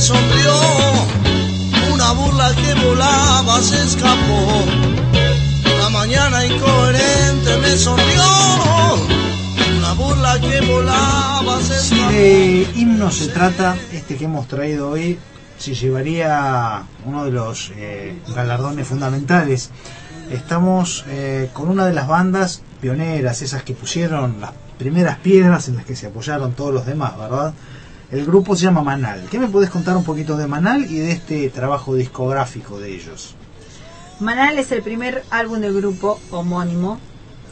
[SPEAKER 14] Me sonrió, una burla que volaba se escapó. La mañana incoherente me sonrió, una burla que volaba se
[SPEAKER 3] Si
[SPEAKER 14] escapó.
[SPEAKER 3] de himno se trata, este que hemos traído hoy se llevaría uno de los eh, galardones fundamentales. Estamos eh, con una de las bandas pioneras, esas que pusieron las primeras piedras en las que se apoyaron todos los demás, ¿verdad? El grupo se llama Manal. ¿Qué me podés contar un poquito de Manal y de este trabajo discográfico de ellos?
[SPEAKER 1] Manal es el primer álbum del grupo homónimo,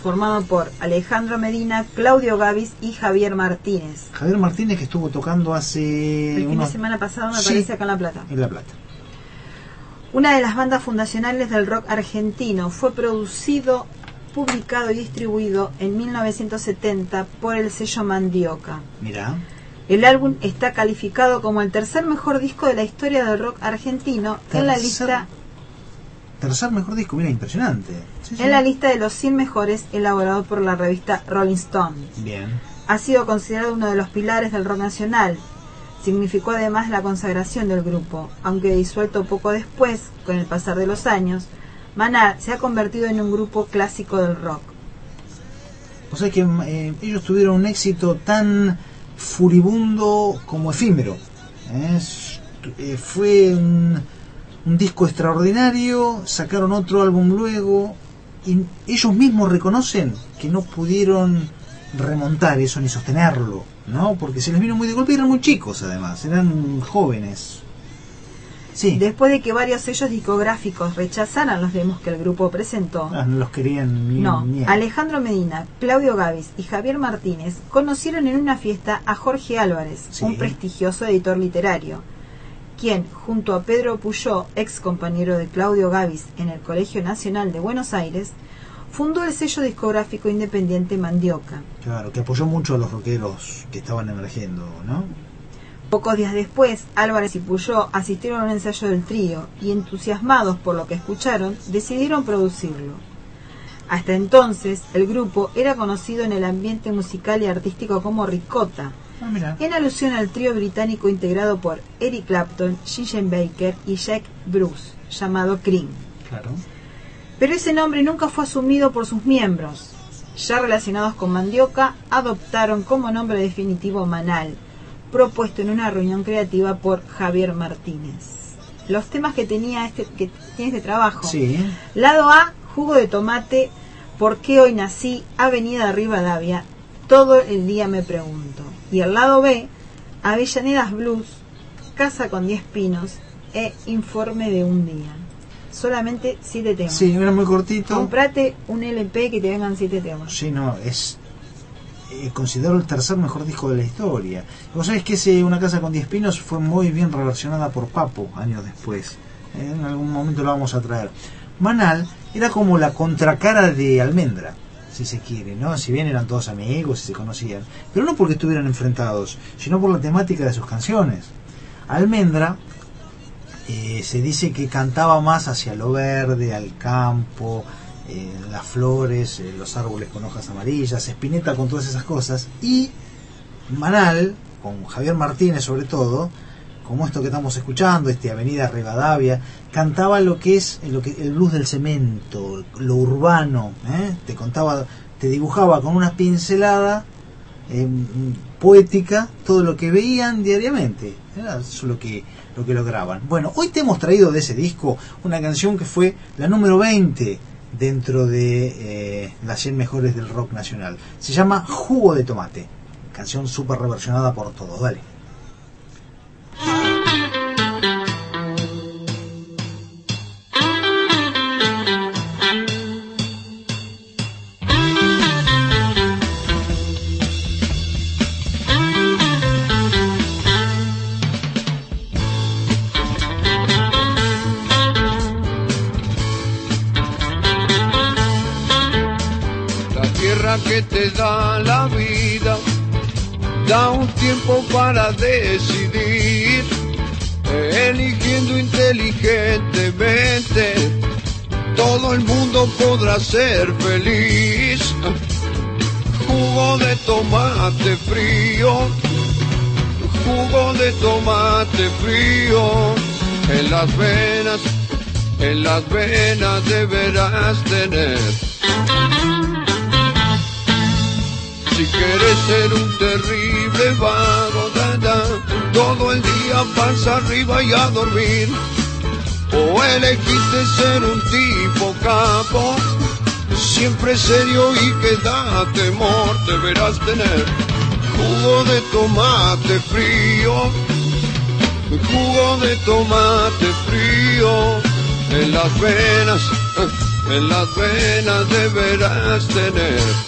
[SPEAKER 1] formado por Alejandro Medina, Claudio Gavis y Javier Martínez.
[SPEAKER 3] Javier Martínez que estuvo tocando hace
[SPEAKER 1] El fin de
[SPEAKER 3] unos...
[SPEAKER 1] semana pasado me
[SPEAKER 3] Sí.
[SPEAKER 1] parece acá en La Plata.
[SPEAKER 3] en La Plata.
[SPEAKER 1] Una de las bandas fundacionales del rock argentino fue producido, publicado y distribuido en 1970 por el sello Mandioca.
[SPEAKER 3] Mirá.
[SPEAKER 1] El álbum está calificado como el tercer mejor disco de la historia del rock argentino en la lista
[SPEAKER 3] Tercer mejor disco, mira, impresionante. Sí, sí.
[SPEAKER 1] en la lista de los 100 mejores elaborado por la revista Rolling Stone.
[SPEAKER 3] Bien.
[SPEAKER 1] Ha sido considerado uno de los pilares del rock nacional. Significó además la consagración del grupo, aunque disuelto poco después, con el pasar de los años, Maná se ha convertido en un grupo clásico del rock.
[SPEAKER 3] O sea que eh, ellos tuvieron un éxito tan furibundo como efímero. Es- eh, fue un, un disco extraordinario, sacaron otro álbum luego y ellos mismos reconocen que no pudieron remontar eso ni sostenerlo, ¿no? Porque se les vino muy de golpe y eran muy chicos además, eran jóvenes. Sí.
[SPEAKER 1] Después de que varios sellos discográficos rechazaran los demos que el grupo presentó,
[SPEAKER 3] Ah, no los querían ni
[SPEAKER 1] no,
[SPEAKER 3] ni-
[SPEAKER 1] Alejandro Medina, Claudio Gavis y Javier Martínez conocieron en una fiesta a Jorge Álvarez,
[SPEAKER 3] Sí.
[SPEAKER 1] un prestigioso editor literario, quien, junto a Pedro Puyó, ex compañero de Claudio Gavis en el Colegio Nacional de Buenos Aires, fundó el sello discográfico independiente Mandioca.
[SPEAKER 3] Claro, que apoyó mucho a los rockeros que estaban emergiendo, ¿no?
[SPEAKER 1] Pocos días después, Álvarez y Puyó asistieron a un ensayo del trío y, entusiasmados por lo que escucharon, decidieron producirlo. Hasta entonces, el grupo era conocido en el ambiente musical y artístico como Ricota,
[SPEAKER 3] Ah,
[SPEAKER 1] en alusión al trío británico integrado por Eric Clapton, Ginger Baker y Jack Bruce, llamado Cream.
[SPEAKER 3] Claro.
[SPEAKER 1] Pero ese nombre nunca fue asumido por sus miembros. Ya relacionados con Mandioca, adoptaron como nombre definitivo Manal, propuesto en una reunión creativa por Javier Martínez. Los temas que tenía este, que tiene este trabajo.
[SPEAKER 3] Sí.
[SPEAKER 1] Lado A, jugo de tomate, ¿por qué hoy nací? Avenida Rivadavia, todo el día me pregunto. Y el lado B, Avellanedas Blues, Casa con 10 pinos e Informe de un día. Solamente 7 temas.
[SPEAKER 3] Sí, era muy cortito.
[SPEAKER 1] Comprate un LP que te vengan 7 temas.
[SPEAKER 3] Sí, no, es. Eh, considero el tercer mejor disco de la historia. Vos sabés que ese Una casa con 10 pinos fue muy bien reversionada por Papo años después. Eh, en algún momento lo vamos a traer. Manal era como la contracara de Almendra, si se quiere, ¿no? Si bien eran todos amigos y se conocían, pero no porque estuvieran enfrentados, sino por la temática de sus canciones. Almendra eh, se dice que cantaba más hacia lo verde, al campo, eh, las flores, eh, los árboles con hojas amarillas, Spinetta con todas esas cosas, y Manal, con Javier Martínez sobre todo, como esto que estamos escuchando, este Avenida Rivadavia, cantaba lo que es lo que, el blues del cemento, lo urbano, ¿eh? te contaba, te dibujaba con una pincelada eh, poética todo lo que veían diariamente. Era eso lo que, lo que lograban. Bueno, hoy te hemos traído de ese disco una canción que fue la número 20 dentro de eh, las 100 mejores del rock nacional. Se llama Jugo de Tomate. Canción súper reversionada por todos. Dale.
[SPEAKER 6] Decidir, eligiendo inteligentemente. Todo el mundo podrá ser feliz. Jugo de tomate frío, jugo de tomate frío en las venas, en las venas deberás tener. Si quieres ser un terrible vago, todo el día pasa arriba y a dormir. O elegiste ser un tipo capo, siempre serio y que da temor, deberás tener jugo de tomate frío, jugo de tomate frío en las venas, en las venas deberás tener.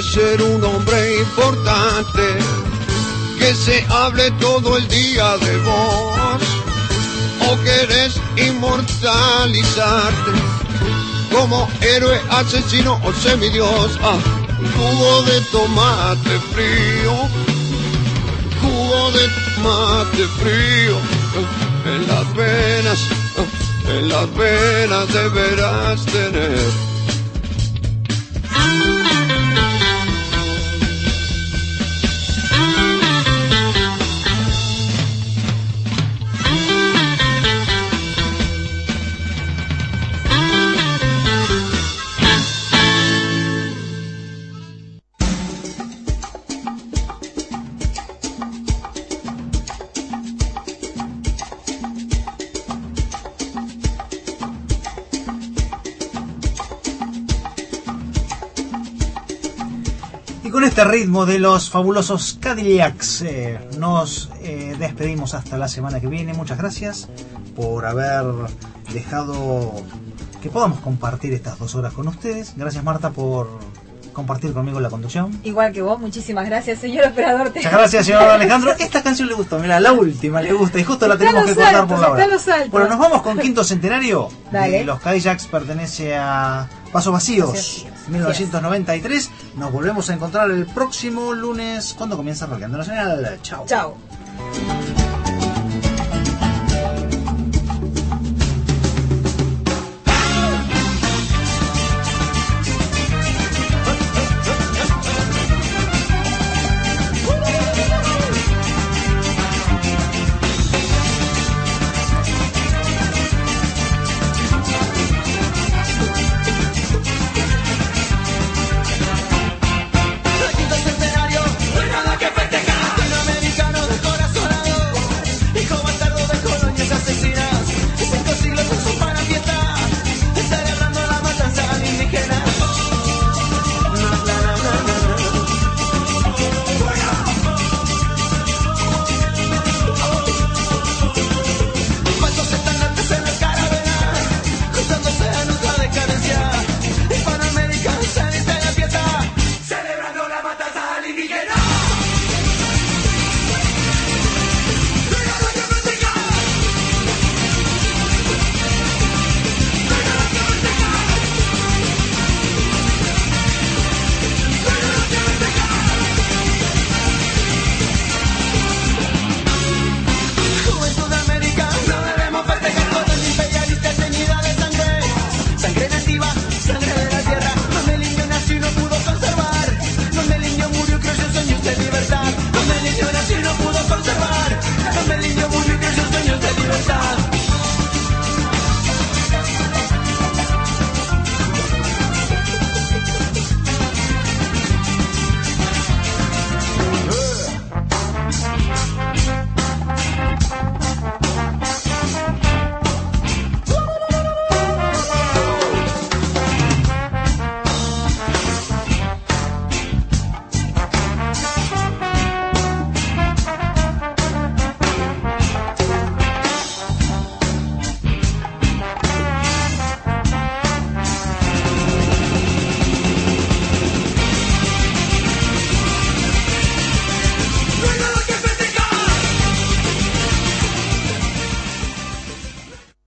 [SPEAKER 6] Ser un hombre importante, que se hable todo el día de vos, o querés inmortalizarte como héroe, asesino o semidios, ah, jugo de tomate frío, jugo de tomate frío, eh, en las venas, eh, en las venas deberás tener.
[SPEAKER 3] Este ritmo de los fabulosos Cadillacs eh, nos eh, despedimos hasta la semana que viene. Muchas gracias por haber dejado que podamos compartir estas dos horas con ustedes. Gracias Marta por compartir conmigo la conducción.
[SPEAKER 1] Igual que vos, muchísimas gracias, señor operador.
[SPEAKER 3] Muchas gracias, señor Alejandro. Esta canción le gustó, mira, la última le gusta y justo la tenemos que cortar por la hora. Bueno, nos vamos con quinto centenario.
[SPEAKER 1] Dale.
[SPEAKER 3] De los Cadillacs pertenece a Pasos Vacíos,
[SPEAKER 1] Vacíos,
[SPEAKER 3] 1993. Nos volvemos a encontrar el próximo lunes cuando comienza Roqueando Nacional. Chao.
[SPEAKER 1] Chao.